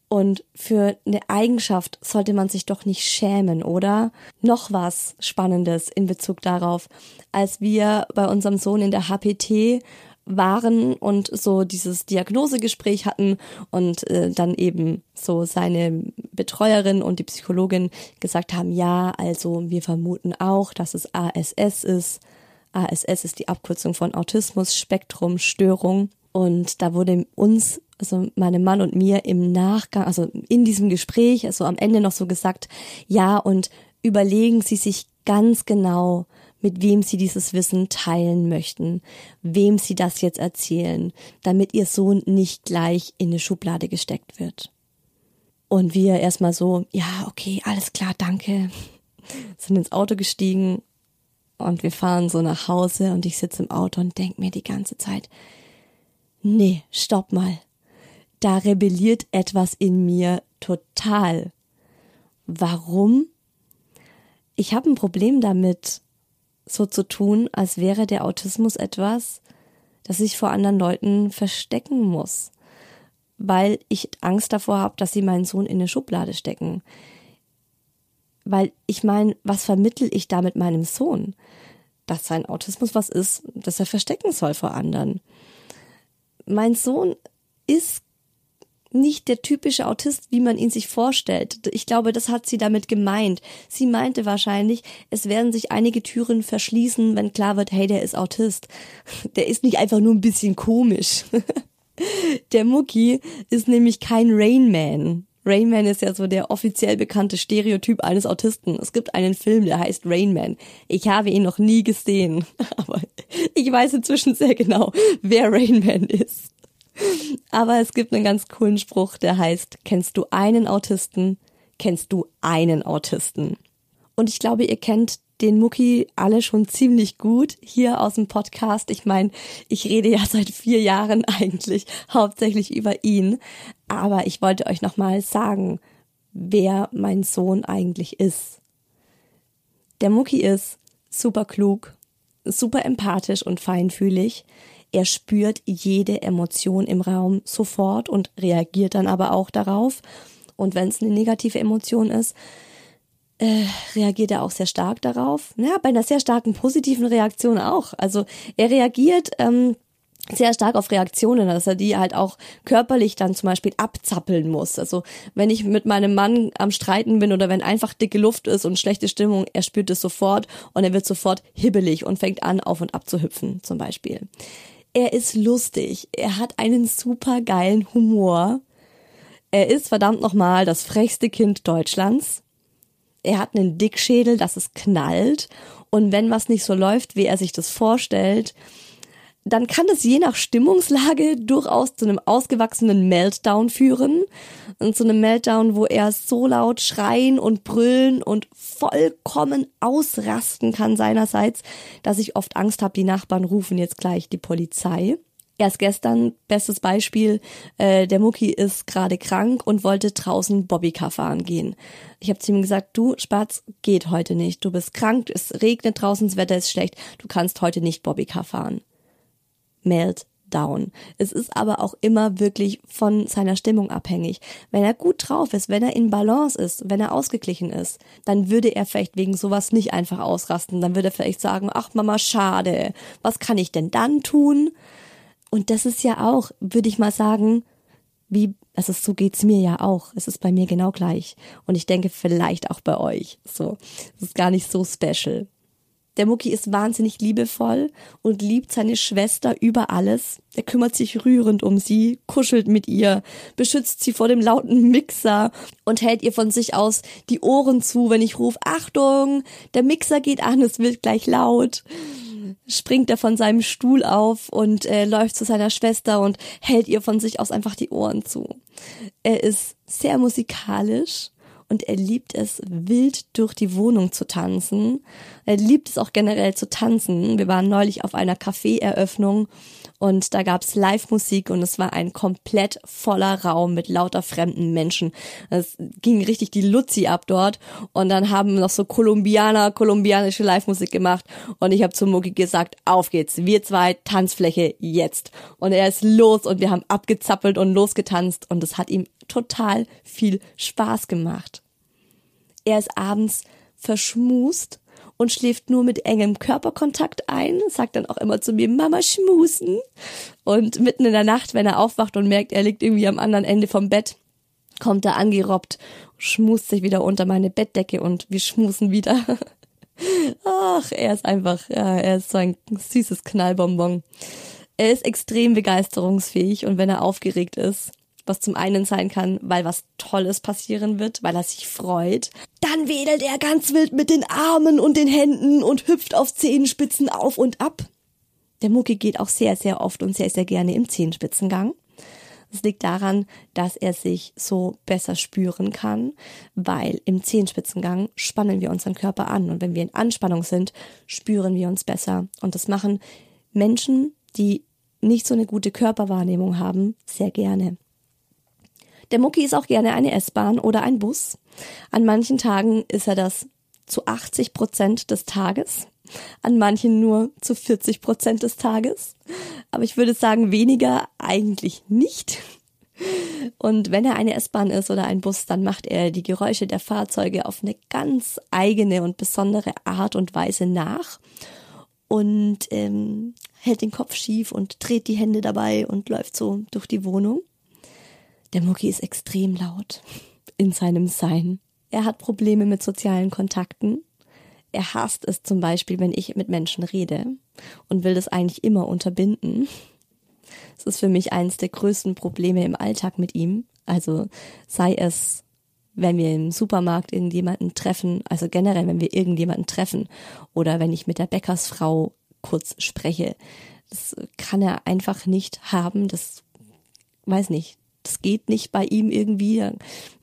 Und für eine Eigenschaft sollte man sich doch nicht schämen, oder? Noch was Spannendes in Bezug darauf. Als wir bei unserem Sohn in der HPT waren und so dieses Diagnosegespräch hatten und äh, dann eben so seine Betreuerin und die Psychologin gesagt haben, ja, also wir vermuten auch, dass es ASS ist. ASS ist die Abkürzung von Autismus Spektrum Störung und da wurde uns also meinem Mann und mir im Nachgang, also in diesem Gespräch, also am Ende noch so gesagt, ja, und überlegen Sie sich ganz genau, mit wem sie dieses Wissen teilen möchten, wem sie das jetzt erzählen, damit ihr Sohn nicht gleich in eine Schublade gesteckt wird. Und wir erstmal so, ja, okay, alles klar, danke, sind ins Auto gestiegen und wir fahren so nach Hause und ich sitze im Auto und denk mir die ganze Zeit, nee, stopp mal. Da rebelliert etwas in mir total. Warum? Ich habe ein Problem damit, so zu tun, als wäre der Autismus etwas, das ich vor anderen Leuten verstecken muss, weil ich Angst davor habe, dass sie meinen Sohn in eine Schublade stecken. Weil ich meine, was vermittel ich da mit meinem Sohn? Dass sein Autismus was ist, das er verstecken soll vor anderen. Mein Sohn ist nicht der typische Autist, wie man ihn sich vorstellt. Ich glaube, das hat sie damit gemeint. Sie meinte wahrscheinlich, es werden sich einige Türen verschließen, wenn klar wird, hey, der ist Autist. Der ist nicht einfach nur ein bisschen komisch. (laughs) Der Mucki ist nämlich kein Rainman. Rainman ist ja so der offiziell bekannte Stereotyp eines Autisten. Es gibt einen Film, der heißt Rainman. Ich habe ihn noch nie gesehen, (laughs) aber ich weiß inzwischen sehr genau, wer Rainman ist. Aber es gibt einen ganz coolen Spruch, der heißt, kennst du einen Autisten, kennst du einen Autisten. Und ich glaube, ihr kennt den Mucki alle schon ziemlich gut hier aus dem Podcast. Ich meine, ich rede ja (laughs) seit vier Jahren eigentlich hauptsächlich über ihn. Aber ich wollte euch nochmal sagen, wer mein Sohn eigentlich ist. Der Mucki ist super klug, super empathisch und feinfühlig. Er spürt jede Emotion im Raum sofort und reagiert dann aber auch darauf. Und wenn es eine negative Emotion ist, äh, reagiert er auch sehr stark darauf. Ja, bei einer sehr starken positiven Reaktion auch. Also er reagiert ähm, sehr stark auf Reaktionen, dass er die halt auch körperlich dann zum Beispiel abzappeln muss. Also wenn ich mit meinem Mann am Streiten bin oder wenn einfach dicke Luft ist und schlechte Stimmung, er spürt es sofort und er wird sofort hibbelig und fängt an, auf und ab zu hüpfen zum Beispiel. Er ist lustig, er hat einen super geilen Humor. Er ist verdammt nochmal das frechste Kind Deutschlands er hat einen Dickschädel, dass es knallt. Und wenn was nicht so läuft, wie er sich das vorstellt, dann kann es je nach Stimmungslage durchaus zu einem ausgewachsenen Meltdown führen. Und zu einem Meltdown, wo er so laut schreien und brüllen und vollkommen ausrasten kann seinerseits, dass ich oft Angst habe, die Nachbarn rufen jetzt gleich die Polizei. Erst gestern, bestes Beispiel, äh, der Mucki ist gerade krank und wollte draußen Bobbycar fahren gehen. Ich habe zu ihm gesagt, du Spatz, geht heute nicht. Du bist krank, es regnet draußen, das Wetter ist schlecht, du kannst heute nicht Bobbycar fahren. Meltdown. Es ist aber auch immer wirklich von seiner Stimmung abhängig. Wenn er gut drauf ist, wenn er in Balance ist, wenn er ausgeglichen ist, dann würde er vielleicht wegen sowas nicht einfach ausrasten. Dann würde er vielleicht sagen, ach Mama, schade. Was kann ich denn dann tun? Und das ist ja auch, würde ich mal sagen, wie, also so geht's mir ja auch. Es ist bei mir genau gleich. Und ich denke vielleicht auch bei euch. So, es ist gar nicht so special. Der Mucki ist wahnsinnig liebevoll und liebt seine Schwester über alles. Er kümmert sich rührend um sie, kuschelt mit ihr, beschützt sie vor dem lauten Mixer und hält ihr von sich aus die Ohren zu, wenn ich rufe, Achtung, der Mixer geht an, es wird gleich laut springt er von seinem Stuhl auf und äh, läuft zu seiner Schwester und hält ihr von sich aus einfach die Ohren zu. Er ist sehr musikalisch und er liebt es, wild durch die Wohnung zu tanzen. Er liebt es auch generell zu tanzen. Wir waren neulich auf einer Café-Eröffnung und da gab's Live-Musik und es war ein komplett voller Raum mit lauter fremden Menschen. Es ging richtig die Luzi ab dort und dann haben noch so Kolumbianer, kolumbianische Live-Musik gemacht und ich habe zu Mucki gesagt, auf geht's, wir zwei, Tanzfläche jetzt. Und er ist los und wir haben abgezappelt und losgetanzt und es hat ihm total viel Spaß gemacht. Er ist abends verschmust und schläft nur mit engem Körperkontakt ein, sagt dann auch immer zu mir, Mama schmusen. Und mitten in der Nacht, wenn er aufwacht und merkt, er liegt irgendwie am anderen Ende vom Bett, kommt er angerobbt, schmust sich wieder unter meine Bettdecke und wir schmusen wieder. (laughs) Ach, er ist einfach, ja, er ist so ein süßes Knallbonbon. Er ist extrem begeisterungsfähig und wenn er aufgeregt ist, was zum einen sein kann, weil was Tolles passieren wird, weil er sich freut. Dann wedelt er ganz wild mit den Armen und den Händen und hüpft auf Zehenspitzen auf und ab. Der Mucki geht auch sehr, sehr oft und sehr, sehr gerne im Zehenspitzengang. Das liegt daran, dass er sich so besser spüren kann, weil im Zehenspitzengang spannen wir unseren Körper an und wenn wir in Anspannung sind, spüren wir uns besser. Und das machen Menschen, die nicht so eine gute Körperwahrnehmung haben, sehr gerne. Der Mucki ist auch gerne eine S-Bahn oder ein Bus. An manchen Tagen ist er das zu 80 Prozent des Tages, an manchen nur zu 40 Prozent des Tages. Aber ich würde sagen, weniger eigentlich nicht. Und wenn er eine S-Bahn ist oder ein Bus, dann macht er die Geräusche der Fahrzeuge auf eine ganz eigene und besondere Art und Weise nach und ähm, hält den Kopf schief und dreht die Hände dabei und läuft so durch die Wohnung. Der Mucki ist extrem laut in seinem Sein. Er hat Probleme mit sozialen Kontakten. Er hasst es zum Beispiel, wenn ich mit Menschen rede und will das eigentlich immer unterbinden. Das ist für mich eines der größten Probleme im Alltag mit ihm. Also sei es, wenn wir im Supermarkt irgendjemanden treffen, also generell, wenn wir irgendjemanden treffen oder wenn ich mit der Bäckersfrau kurz spreche. Das kann er einfach nicht haben. Das weiß nicht das geht nicht bei ihm irgendwie.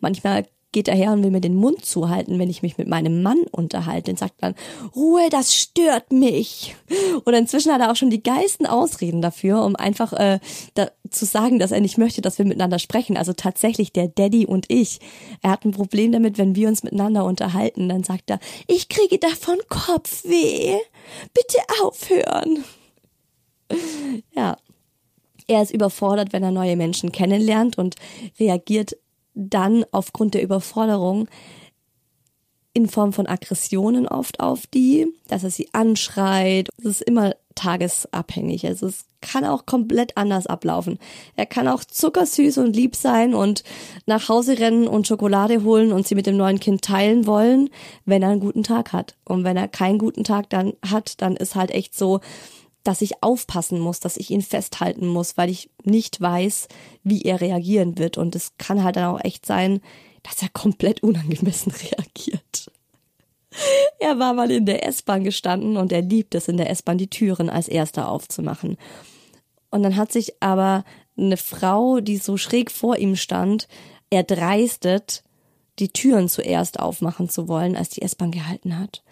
Manchmal geht er her und will mir den Mund zuhalten, wenn ich mich mit meinem Mann unterhalte und sagt dann, Ruhe, das stört mich. Und inzwischen hat er auch schon die geilsten Ausreden dafür, um einfach äh, da, zu sagen, dass er nicht möchte, dass wir miteinander sprechen. Also tatsächlich der Daddy und ich. Er hat ein Problem damit, wenn wir uns miteinander unterhalten. Dann sagt er, ich kriege davon Kopfweh. Bitte aufhören. Ja, er ist überfordert, wenn er neue Menschen kennenlernt und reagiert dann aufgrund der Überforderung in Form von Aggressionen oft auf die, dass er sie anschreit. Es ist immer tagesabhängig. Also es kann auch komplett anders ablaufen. Er kann auch zuckersüß und lieb sein und nach Hause rennen und Schokolade holen und sie mit dem neuen Kind teilen wollen, wenn er einen guten Tag hat. Und wenn er keinen guten Tag dann hat, dann ist halt echt so, dass ich aufpassen muss, dass ich ihn festhalten muss, weil ich nicht weiß, wie er reagieren wird. Und es kann halt dann auch echt sein, dass er komplett unangemessen (laughs) reagiert. Er war mal in der S-Bahn gestanden und er liebt es, in der S-Bahn die Türen als erster aufzumachen. Und dann hat sich aber eine Frau, die so schräg vor ihm stand, erdreistet, die Türen zuerst aufmachen zu wollen, als die S-Bahn gehalten hat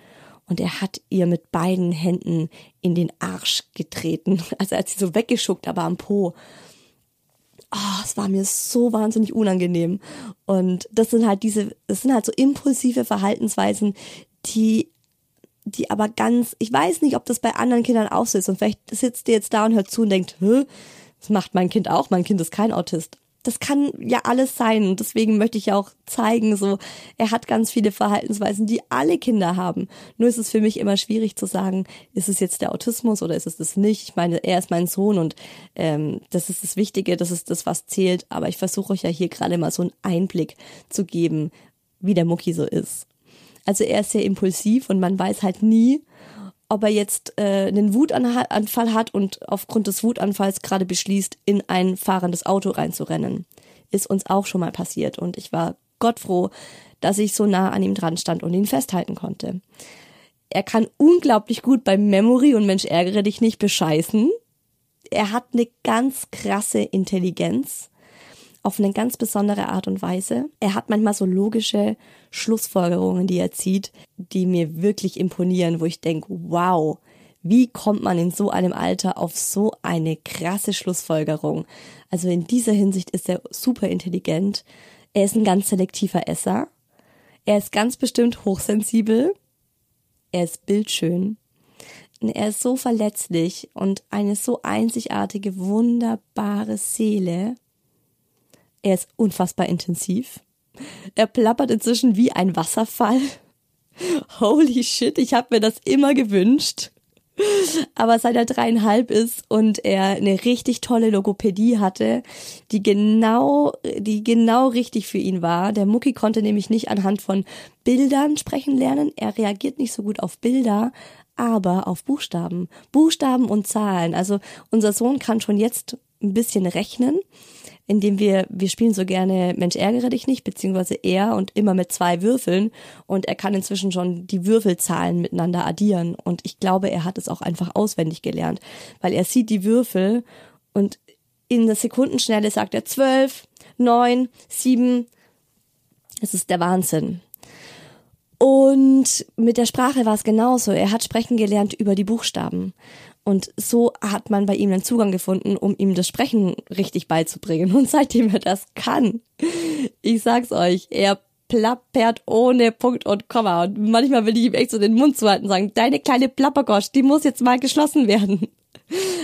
und er hat ihr mit beiden Händen in den Arsch getreten. (laughs) Also er hat sie so weggeschuckt, aber am Po. Oh, es war mir so wahnsinnig unangenehm. Und das sind halt diese, das sind halt so impulsive Verhaltensweisen, die, die aber ganz, ich weiß nicht, ob das bei anderen Kindern auch so ist. Und vielleicht sitzt ihr jetzt da und hört zu und denkt, Hä, das macht mein Kind auch. Mein Kind ist kein Autist das kann ja alles sein. Und deswegen möchte ich auch zeigen, so, er hat ganz viele Verhaltensweisen, die alle Kinder haben. Nur ist es für mich immer schwierig zu sagen, ist es jetzt der Autismus oder ist es das nicht? Ich meine, er ist mein Sohn und ähm, das ist das Wichtige, das ist das, was zählt. Aber ich versuche euch ja hier gerade mal so einen Einblick zu geben, wie der Mucki so ist. Also er ist sehr impulsiv und man weiß halt nie, ob er jetzt äh, einen Wutanfall hat und aufgrund des Wutanfalls gerade beschließt, in ein fahrendes Auto reinzurennen. Ist uns auch schon mal passiert und ich war gottfroh, dass ich so nah an ihm dran stand und ihn festhalten konnte. Er kann unglaublich gut beim Memory und Mensch ärgere dich nicht bescheißen. Er hat eine ganz krasse Intelligenz auf eine ganz besondere Art und Weise. Er hat manchmal so logische Schlussfolgerungen, die er zieht, die mir wirklich imponieren, wo ich denke, wow, wie kommt man in so einem Alter auf so eine krasse Schlussfolgerung? Also in dieser Hinsicht ist er super intelligent. Er ist ein ganz selektiver Esser. Er ist ganz bestimmt hochsensibel. Er ist bildschön. Er ist so verletzlich und eine so einzigartige, wunderbare Seele. Er ist unfassbar intensiv. Er plappert inzwischen wie ein Wasserfall. Holy shit, ich habe mir das immer gewünscht. Aber seit er dreieinhalb ist und er eine richtig tolle Logopädie hatte, die genau, die genau richtig für ihn war. Der Mucki konnte nämlich nicht anhand von Bildern sprechen lernen. Er reagiert nicht so gut auf Bilder, aber auf Buchstaben. Buchstaben und Zahlen. Also unser Sohn kann schon jetzt ein bisschen rechnen indem wir, wir spielen so gerne Mensch ärgere dich nicht, beziehungsweise er und immer mit zwei Würfeln und er kann inzwischen schon die Würfelzahlen miteinander addieren und ich glaube, er hat es auch einfach auswendig gelernt, weil er sieht die Würfel und in der Sekundenschnelle sagt er zwölf, neun, sieben, es ist der Wahnsinn. Und mit der Sprache war es genauso. Er hat sprechen gelernt über die Buchstaben. Und so hat man bei ihm einen Zugang gefunden, um ihm das Sprechen richtig beizubringen. Und seitdem er das kann, ich sag's euch, er plappert ohne Punkt und Komma. Und manchmal will ich ihm echt so den Mund zuhalten und sagen, deine kleine Plappergosch, die muss jetzt mal geschlossen werden.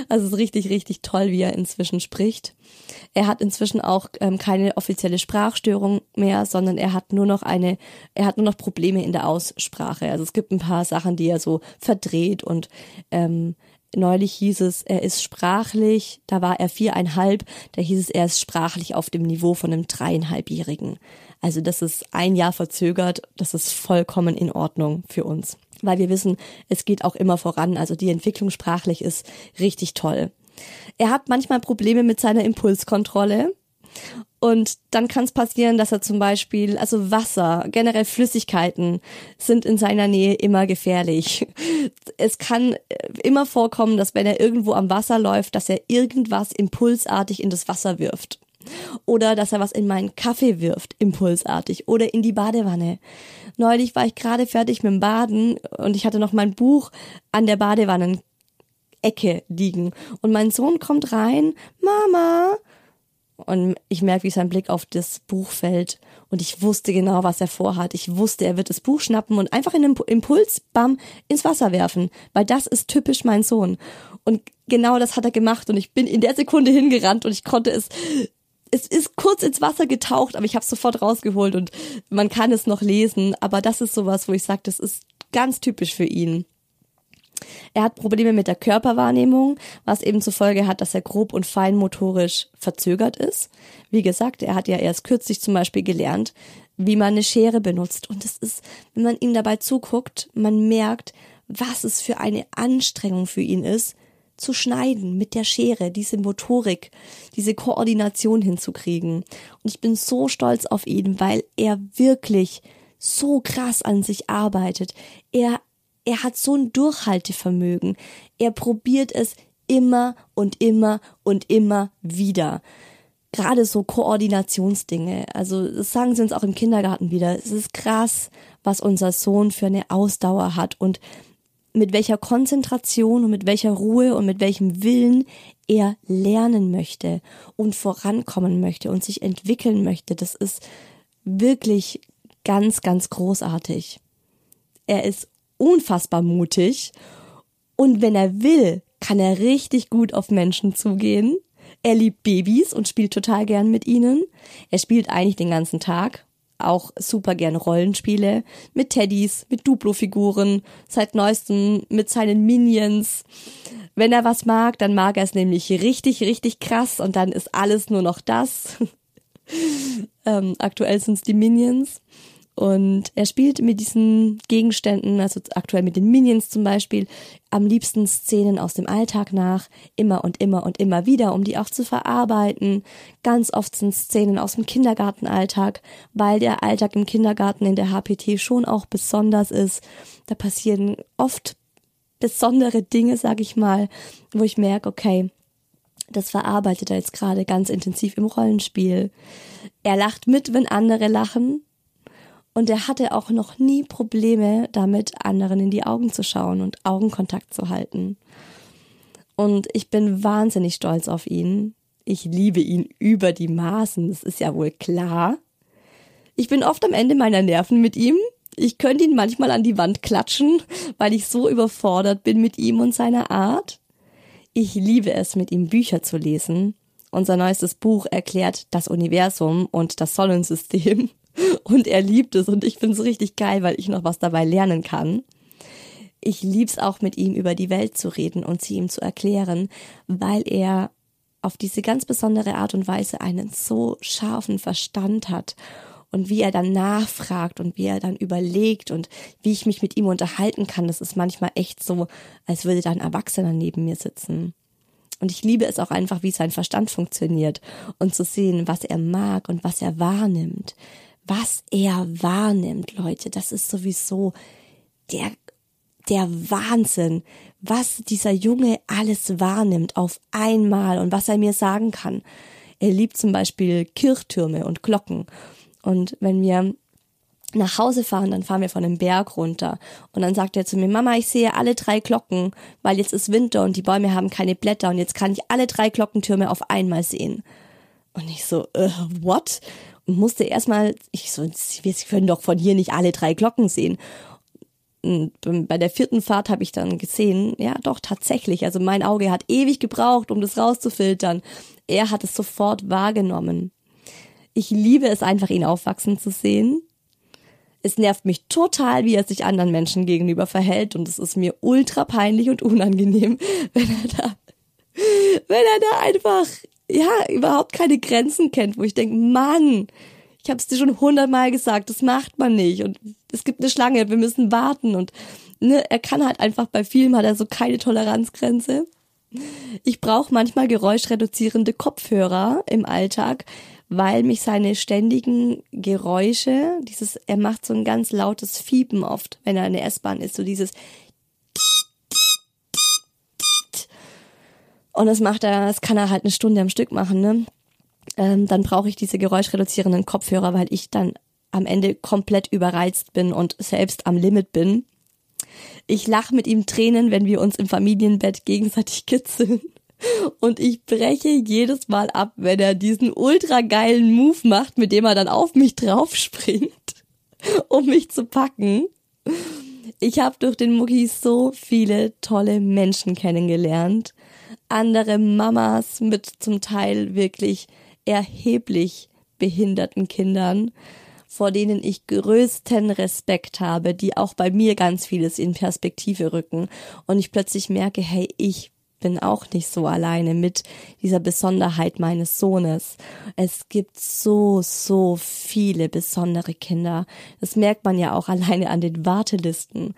Also es ist richtig, richtig toll, wie er inzwischen spricht. Er hat inzwischen auch ähm, keine offizielle Sprachstörung mehr, sondern er hat nur noch eine, er hat nur noch Probleme in der Aussprache. Also es gibt ein paar Sachen, die er so verdreht und ähm, Neulich hieß es, er ist sprachlich, da war er viereinhalb, da hieß es, er ist sprachlich auf dem Niveau von einem dreieinhalbjährigen. Also das ist ein Jahr verzögert, das ist vollkommen in Ordnung für uns. Weil wir wissen, es geht auch immer voran, also die Entwicklung sprachlich ist richtig toll. Er hat manchmal Probleme mit seiner Impulskontrolle und dann kann es passieren, dass er zum Beispiel, also Wasser, generell Flüssigkeiten sind in seiner Nähe immer gefährlich. (laughs) Es kann äh, immer vorkommen, dass wenn er irgendwo am Wasser läuft, dass er irgendwas impulsartig in das Wasser wirft. Oder dass er was in meinen Kaffee wirft, impulsartig. Oder in die Badewanne. Neulich war ich gerade fertig mit dem Baden und ich hatte noch mein Buch an der Badewannenecke liegen. Und mein Sohn kommt rein, Mama. Und ich merke, wie sein Blick auf das Buch fällt. Und ich wusste genau, was er vorhat. Ich wusste, er wird das Buch schnappen und einfach in einem Impuls, bam, ins Wasser werfen. Weil das ist typisch mein Sohn. Und genau das hat er gemacht. Und ich bin in der Sekunde hingerannt und ich konnte es es ist kurz ins Wasser getaucht, aber ich habe es sofort rausgeholt und man kann es noch lesen. Aber das ist sowas, wo ich sage, das ist ganz typisch für ihn. Er hat Probleme mit der Körperwahrnehmung, was eben zur Folge hat, dass er grob und feinmotorisch verzögert ist. Wie gesagt, er hat ja erst kürzlich zum Beispiel gelernt, wie man eine Schere benutzt. Und es ist, wenn man ihm dabei zuguckt, man merkt, was es für eine Anstrengung für ihn ist, zu schneiden mit der Schere, diese Motorik, diese Koordination hinzukriegen. Und ich bin so stolz auf ihn, weil er wirklich so krass an sich arbeitet. Er, er hat so ein Durchhaltevermögen. Er probiert es immer und immer und immer wieder. Gerade so Koordinationsdinge. Also, das sagen sie uns auch im Kindergarten wieder. Es ist krass, was unser Sohn für eine Ausdauer hat und mit welcher Konzentration und mit welcher Ruhe und mit welchem Willen er lernen möchte und vorankommen möchte und sich entwickeln möchte. Das ist wirklich ganz, ganz großartig. Er ist unfassbar mutig und wenn er will, kann er richtig gut auf Menschen zugehen. Er liebt Babys und spielt total gern mit ihnen. Er spielt eigentlich den ganzen Tag auch super gern Rollenspiele mit Teddys, mit Duplo-Figuren, seit neuestem mit seinen Minions. Wenn er was mag, dann mag er es nämlich richtig, richtig krass und dann ist alles nur noch das. (laughs) ähm, aktuell sind es die Minions. Und er spielt mit diesen Gegenständen, also aktuell mit den Minions zum Beispiel, am liebsten Szenen aus dem Alltag nach, immer und immer und immer wieder, um die auch zu verarbeiten. Ganz oft sind Szenen aus dem Kindergartenalltag, weil der Alltag im Kindergarten in der HPT schon auch besonders ist. Da passieren oft besondere Dinge, sag ich mal, wo ich merke, okay, das verarbeitet er jetzt gerade ganz intensiv im Rollenspiel. Er lacht mit, wenn andere lachen. Und er hatte auch noch nie Probleme damit, anderen in die Augen zu schauen und Augenkontakt zu halten. Und ich bin wahnsinnig stolz auf ihn. Ich liebe ihn über die Maßen, das ist ja wohl klar. Ich bin oft am Ende meiner Nerven mit ihm. Ich könnte ihn manchmal an die Wand klatschen, weil ich so überfordert bin mit ihm und seiner Art. Ich liebe es, mit ihm Bücher zu lesen. Unser neuestes Buch erklärt das Universum und das Sonnensystem und er liebt es und ich finde es richtig geil, weil ich noch was dabei lernen kann. Ich lieb's auch mit ihm über die Welt zu reden und sie ihm zu erklären, weil er auf diese ganz besondere Art und Weise einen so scharfen Verstand hat und wie er dann nachfragt und wie er dann überlegt und wie ich mich mit ihm unterhalten kann, das ist manchmal echt so, als würde da ein Erwachsener neben mir sitzen. Und ich liebe es auch einfach, wie sein Verstand funktioniert und zu sehen, was er mag und was er wahrnimmt was er wahrnimmt, Leute, das ist sowieso der, der Wahnsinn, was dieser Junge alles wahrnimmt auf einmal und was er mir sagen kann. Er liebt zum Beispiel Kirchtürme und Glocken. Und wenn wir nach Hause fahren, dann fahren wir von einem Berg runter. Und dann sagt er zu mir, Mama, ich sehe alle drei Glocken, weil jetzt ist Winter und die Bäume haben keine Blätter und jetzt kann ich alle drei Glockentürme auf einmal sehen. Und ich so, äh, what? Und musste erstmal, ich so, wir können doch von hier nicht alle drei Glocken sehen. Und bei der vierten Fahrt habe ich dann gesehen, ja doch tatsächlich, also mein Auge hat ewig gebraucht, um das rauszufiltern. Er hat es sofort wahrgenommen. Ich liebe es einfach, ihn aufwachsen zu sehen. Es nervt mich total, wie er sich anderen Menschen gegenüber verhält und es ist mir ultra peinlich und unangenehm, (laughs) wenn er da, wenn er da einfach ja, überhaupt keine Grenzen kennt, wo ich denke, Mann, ich habe es dir schon hundertmal gesagt, das macht man nicht und es gibt eine Schlange, wir müssen warten und ne, er kann halt einfach bei vielen hat er so keine Toleranzgrenze. Ich brauche manchmal geräuschreduzierende Kopfhörer im Alltag, weil mich seine ständigen Geräusche, dieses, er macht so ein ganz lautes Fiepen oft, wenn er in der S-Bahn ist, so dieses und das macht er, das kann er halt eine Stunde am Stück machen, ne? ähm, dann brauche ich diese geräuschreduzierenden Kopfhörer, weil ich dann am Ende komplett überreizt bin und selbst am Limit bin. Ich lache mit ihm Tränen, wenn wir uns im Familienbett gegenseitig (laughs) kitzeln. Und ich breche jedes Mal ab, wenn er diesen ultra geilen Move macht, mit dem er dann auf mich draufspringt, (laughs) um mich zu packen. Ich habe durch den Mucki so viele tolle Menschen kennengelernt. Andere Mamas mit zum Teil wirklich erheblich behinderten Kindern vor denen ich größten Respekt habe, die auch bei mir ganz vieles in Perspektive rücken und ich plötzlich merke, hey, ich bin auch nicht so alleine mit dieser Besonderheit meines Sohnes. Es gibt so, so viele besondere Kinder. Das merkt man ja auch (laughs) alleine an den Wartelisten.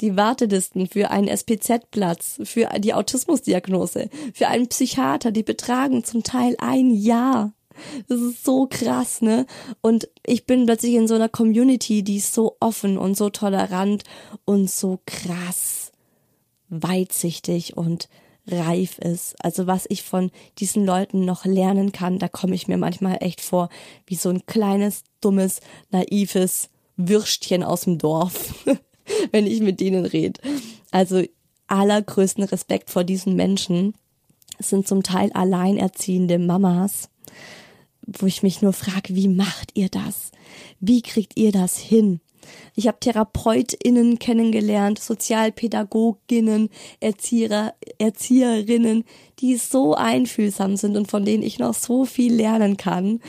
Die Wartelisten für einen SPZ-Platz, für die Autismusdiagnose, für einen Psychiater, die betragen zum Teil ein Jahr. Das ist so krass, ne? Und ich bin plötzlich in so einer Community, die ist so offen und so tolerant und so krass weitsichtig und reif ist. Also was ich von diesen Leuten noch lernen kann, da komme ich mir manchmal echt vor wie so ein kleines, dummes, naives Würstchen aus dem Dorf, (laughs) (laughs) wenn ich mit denen rede. Also allergrößten Respekt vor diesen Menschen. Sind zum Teil alleinerziehende Mamas, wo ich mich nur frage, wie macht ihr das? Wie kriegt ihr das hin? Ich habe TherapeutInnen kennengelernt, Sozialpädagoginnen, Erzieher, Erzieherinnen, die so einfühlsam sind und von denen ich noch so viel lernen kann.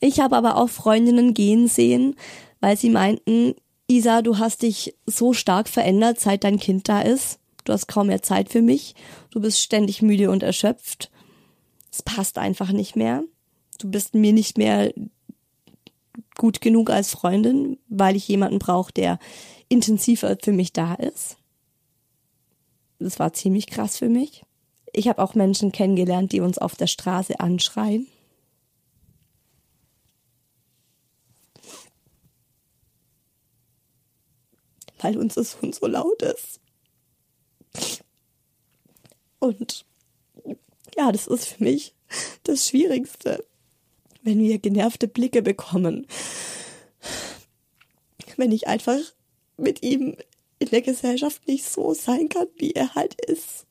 Ich habe aber auch Freundinnen gehen sehen, weil sie meinten, Isa, du hast dich so stark verändert, seit dein Kind da ist. Du hast kaum mehr Zeit für mich. Du bist ständig müde und erschöpft. Es passt einfach nicht mehr du bist mir nicht mehr gut genug als Freundin, weil ich jemanden brauche, der intensiver für mich da ist. Das war ziemlich krass für mich. Ich habe auch Menschen kennengelernt, die uns auf der Straße anschreien. Weil uns das Hund so laut ist. Und ja, das ist für mich das Schwierigste wenn wir genervte Blicke bekommen. Wenn ich einfach mit ihm in der Gesellschaft nicht so sein kann, wie er halt ist.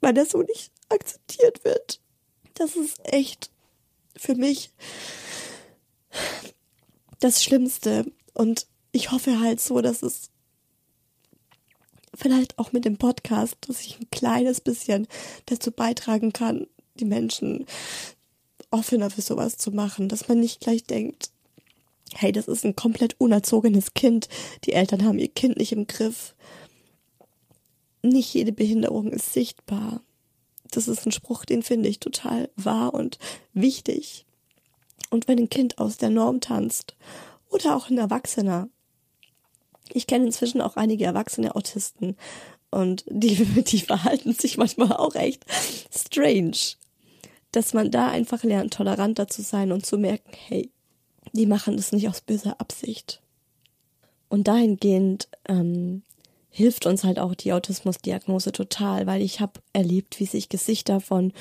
Weil er so nicht akzeptiert wird. Das ist echt für mich das Schlimmste. Und ich hoffe halt so, dass es vielleicht auch mit dem Podcast, dass ich ein kleines bisschen dazu beitragen kann, die Menschen offener für sowas zu machen, dass man nicht gleich denkt, hey, das ist ein komplett unerzogenes Kind, die Eltern haben ihr Kind nicht im Griff. Nicht jede Behinderung ist sichtbar. Das ist ein Spruch, den finde ich total wahr und wichtig. Und wenn ein Kind aus der Norm tanzt oder auch ein Erwachsener, ich kenne inzwischen auch einige erwachsene Autisten und die, (laughs) die verhalten sich manchmal auch echt strange dass man da einfach lernt, toleranter zu sein und zu merken, hey, die machen das nicht aus böser Absicht. Und dahingehend ähm, hilft uns halt auch die Autismusdiagnose total, weil ich habe erlebt, wie sich Gesichter von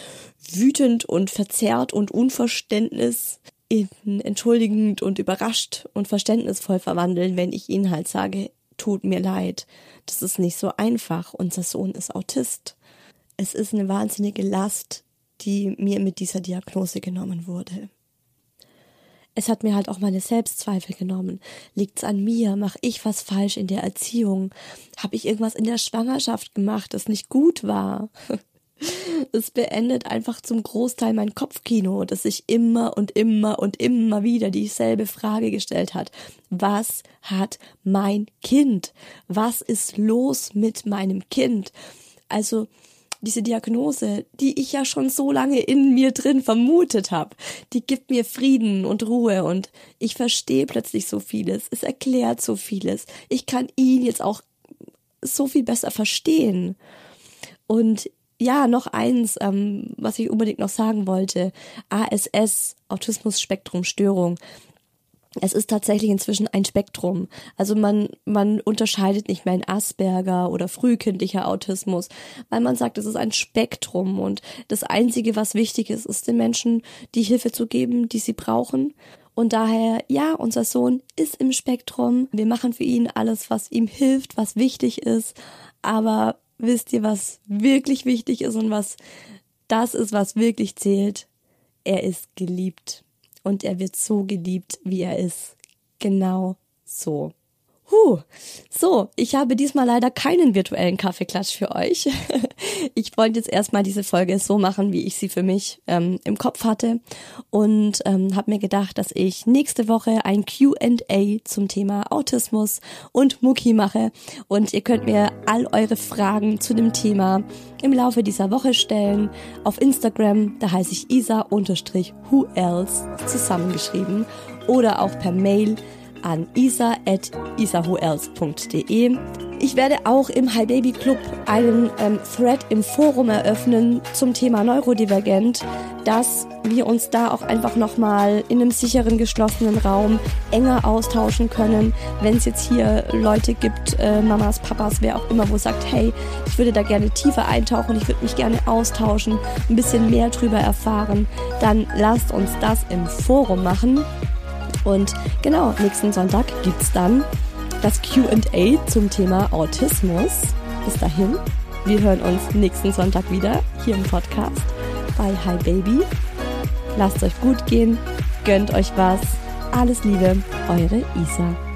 wütend und verzerrt und Unverständnis in entschuldigend und überrascht und verständnisvoll verwandeln, wenn ich ihnen halt sage, tut mir leid. Das ist nicht so einfach. Unser Sohn ist Autist. Es ist eine wahnsinnige Last, die mir mit dieser Diagnose genommen wurde. Es hat mir halt auch meine Selbstzweifel genommen. Liegt's an mir? Mach ich was falsch in der Erziehung? Hab ich irgendwas in der Schwangerschaft gemacht, das nicht gut war? (laughs) (laughs) Es beendet einfach zum Großteil mein Kopfkino, das sich immer und immer und immer wieder dieselbe Frage gestellt hat. Was hat mein Kind? Was ist los mit meinem Kind? Also diese Diagnose, die ich ja schon so lange in mir drin vermutet habe, die gibt mir Frieden und Ruhe und ich verstehe plötzlich so vieles. Es erklärt so vieles. Ich kann ihn jetzt auch so viel besser verstehen. Und ja, noch eins, ähm, was ich unbedingt noch sagen wollte. ASS, Autismus-Spektrum-Störung. es ist tatsächlich inzwischen ein Spektrum. Also man, man unterscheidet nicht mehr in Asperger oder frühkindlicher Autismus, weil man sagt, es ist ein Spektrum und das Einzige, was wichtig ist, ist den Menschen die Hilfe zu geben, die sie brauchen. Und daher, ja, unser Sohn ist im Spektrum. Wir machen für ihn alles, was ihm hilft, was wichtig ist. Aber wisst ihr, was wirklich wichtig ist und was das ist, was wirklich zählt? Er ist geliebt und er wird so geliebt, wie er ist. Genau so. Huh. So, ich habe diesmal leider keinen virtuellen Kaffeeklatsch für euch. (laughs) ich wollte jetzt erstmal diese Folge so machen, wie ich sie für mich ähm, im Kopf hatte und ähm, habe mir gedacht, dass ich nächste Woche ein Q&A zum Thema Autismus und Mucki mache und ihr könnt mir all eure Fragen zu dem Thema im Laufe dieser Woche stellen auf Instagram, da heiße ich isa-who else zusammengeschrieben oder auch per Mail an isa.isahoels.de. Ich werde auch im Hi Baby Club einen ähm, Thread im Forum eröffnen zum Thema Neurodivergent, dass wir uns da auch einfach nochmal in einem sicheren, geschlossenen Raum enger austauschen können. Wenn es jetzt hier Leute gibt, äh, Mamas, Papas, wer auch immer, wo sagt, hey, ich würde da gerne tiefer eintauchen, ich würde mich gerne austauschen, ein bisschen mehr drüber erfahren, dann lasst uns das im Forum machen. Und genau, nächsten Sonntag gibt's dann das QA zum Thema Autismus. Bis dahin, wir hören uns nächsten Sonntag wieder hier im Podcast bei Hi Baby. Lasst euch gut gehen, gönnt euch was. Alles Liebe, eure Isa.